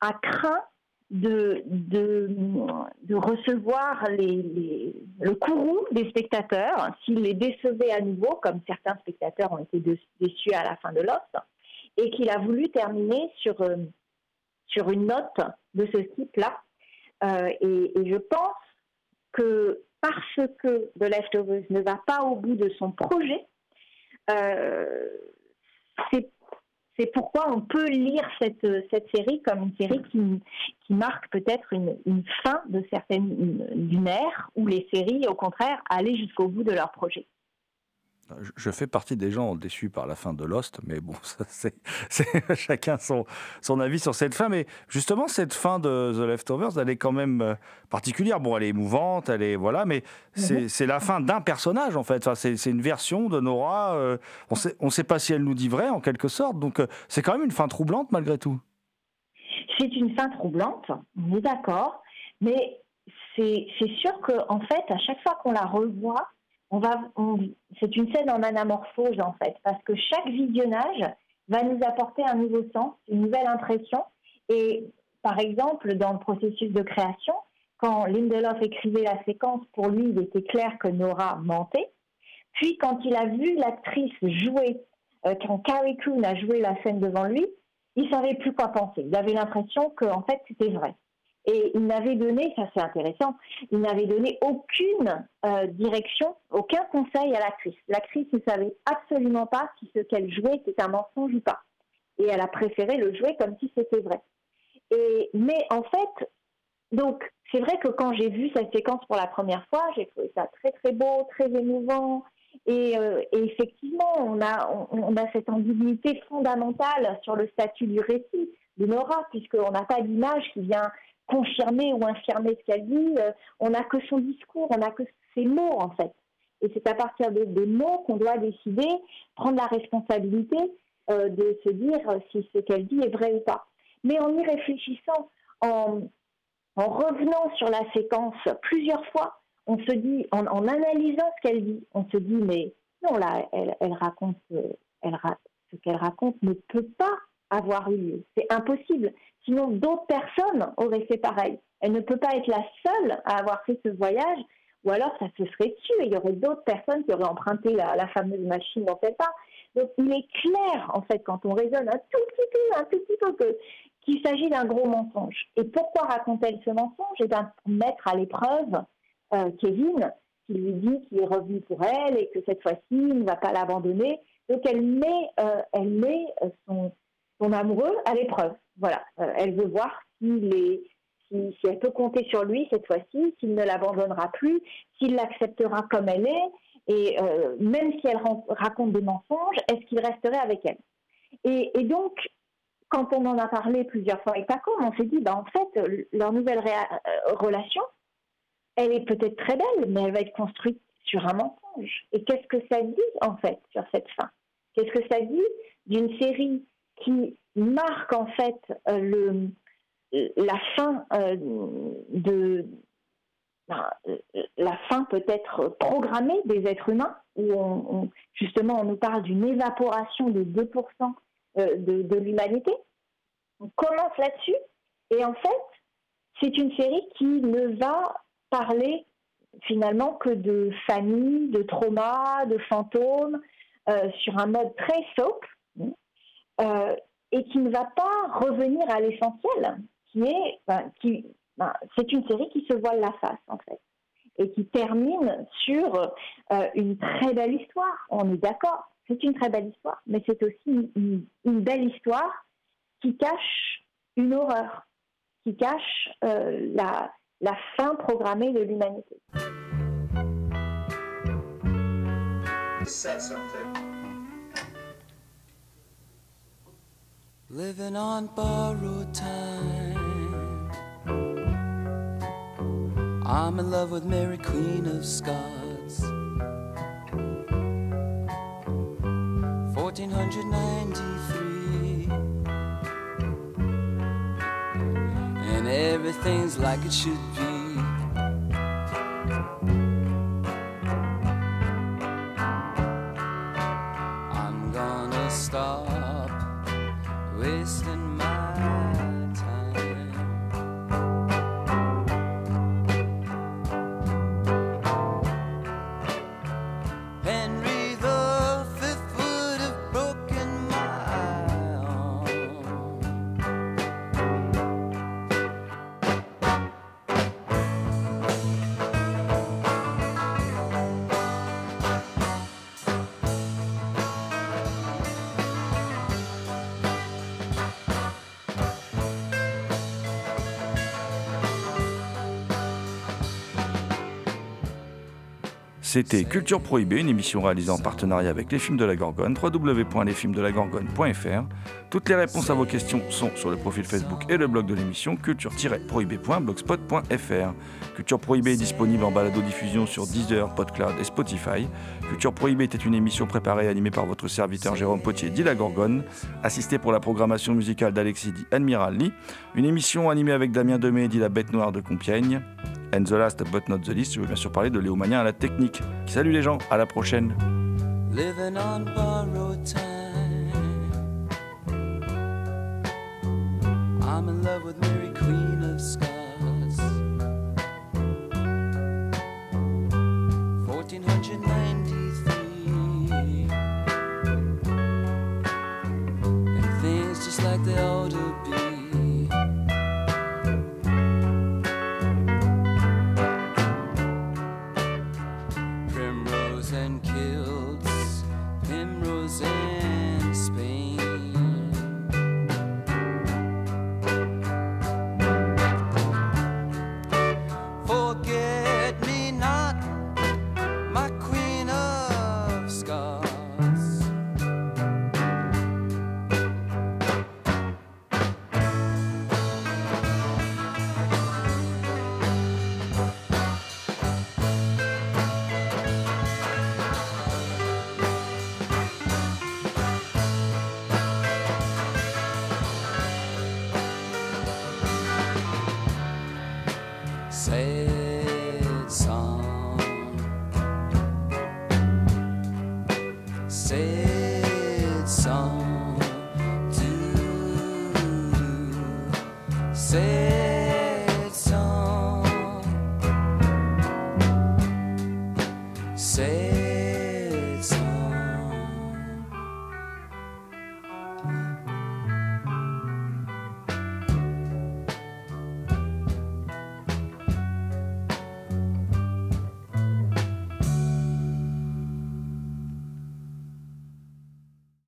H: a craint de, de, recevoir les, le courroux des spectateurs s'il les décevait à nouveau, comme certains spectateurs ont été dé- déçus à la fin de Lost, et qu'il a voulu terminer sur, euh, sur une note de ce type-là. Euh, et, je pense que parce que The Leftovers ne va pas au bout de son projet, euh, c'est pourquoi on peut lire cette, cette série comme une série qui, marque peut-être une, une fin de certaines une- d'une ère où les séries, au contraire, allaient jusqu'au bout de leur projet.
B: Je- fais partie des gens déçus par la fin de Lost, mais bon, ça, c'est chacun son, son avis sur cette fin. Mais justement, cette fin de The Leftovers, elle est quand même euh, particulière. Bon, elle est émouvante, elle est voilà, mais c'est
H: Mhm.
B: c'est la fin d'un personnage en fait. Enfin, c'est une version de Nora. euh, on sait, on sait pas si elle nous dit vrai en quelque sorte. Donc, euh, c'est quand même une fin troublante malgré tout.
H: C'est une fin troublante, on est d'accord, mais c'est c'est sûr qu'en fait, à chaque fois qu'on la revoit, on va, c'est une scène en anamorphose en fait, parce que chaque visionnage va nous apporter un nouveau sens, une nouvelle impression. Et par exemple, dans le processus de création, quand Lindelof écrivait la séquence, pour lui, il était clair que Nora mentait. Puis, quand il a vu l'actrice jouer, euh, quand Carrie Coon a joué la scène devant lui, il savait plus quoi penser. Il avait l'impression que, en fait, c'était vrai. Et il n'avait donné, ça c'est intéressant, il n'avait donné aucune euh, direction, aucun conseil à l'actrice. L'actrice ne savait absolument pas si ce qu'elle jouait était un mensonge ou pas. Et elle a préféré le jouer comme si c'était vrai. Et, mais en fait, donc c'est vrai que quand j'ai vu cette séquence pour la première fois, j'ai trouvé ça très très beau, très émouvant. Et, euh, effectivement, on a, on, on a cette ambiguïté fondamentale sur le statut du récit de Nora, puisqu'on n'a pas d'image qui vient confirmer ou infirmer ce qu'elle dit. Euh, on n'a que son discours, on n'a que ses mots en fait. Et c'est à partir de- mots qu'on doit décider, prendre la responsabilité euh, de se dire si ce qu'elle dit est vrai ou pas. Mais en y réfléchissant, en, en revenant sur la séquence plusieurs fois, on se dit, en, analysant ce qu'elle dit, on se dit, mais non, là, elle, raconte, euh, ce qu'elle raconte ne peut pas avoir eu lieu. C'est impossible. Sinon, d'autres personnes auraient fait pareil. Elle ne peut pas être la seule à avoir fait ce voyage, ou alors ça se serait tué. Il y aurait d'autres personnes qui auraient emprunté la, fameuse machine dans cette pas. Donc, il est clair, en fait, quand on raisonne un tout petit peu, un tout petit peu, qu'il s'agit d'un gros mensonge. Et pourquoi raconte-t-elle ce mensonge? Eh bien, pour mettre à l'épreuve euh, Kevin, qui lui dit qu'il est revenu pour elle et que cette fois-ci, il ne va pas l'abandonner. Donc, elle met, euh, elle met euh, son, son amoureux à l'épreuve. Voilà, Euh, elle veut voir si, elle peut compter sur lui cette fois-ci, s'il ne l'abandonnera plus, s'il l'acceptera comme elle est, et euh, même si elle raconte des mensonges, est-ce qu'il resterait avec elle? Et, donc, quand on en a parlé plusieurs fois avec Paco, on s'est dit, bah, en fait, euh, leur nouvelle relation, elle est peut-être très belle, mais elle va être construite sur un mensonge. Et qu'est-ce que ça dit, en fait, sur cette fin? Qu'est-ce que ça dit d'une série qui marque, en fait, euh, la fin euh, de euh, la fin peut-être programmée des êtres humains, où on, justement on nous parle d'une évaporation de 2% euh, de, l'humanité. On commence là-dessus, et en fait, c'est une série qui ne va parler finalement que de famille, de trauma, de fantômes, sur un mode très soap, euh, et qui ne va pas revenir à l'essentiel, qui est, ben, qui, ben, c'est une série qui se voile la face en fait, et qui termine sur euh, une très belle histoire. On est d'accord, c'est une très belle histoire, mais c'est aussi une, belle histoire qui cache une horreur, qui cache euh, la, fin programmée de l'humanité.
I: Living on borrowed time. I'm in love with Mary Queen of Scots. 1493. and everything's like it should be.
B: C'était Culture Prohibée, une émission réalisée en partenariat avec les films de la Gorgone, www.lesfilmsdelagorgone.fr. Toutes les réponses à vos questions sont sur le profil Facebook et le blog de l'émission culture-prohibée.blogspot.fr. Culture Prohibée est disponible en balado-diffusion sur Deezer, PodCloud et Spotify. Culture Prohibée était une émission préparée et animée par votre serviteur Jérôme Potier dit la Gorgone, assisté pour la programmation musicale d'Alexis dit Admiral Lee, une émission animée avec Damien Demey dit la Bête Noire de Compiègne. And the last but not the least, je veux bien sûr parler de Léo Mania à la technique. Salut les gens, à la prochaine.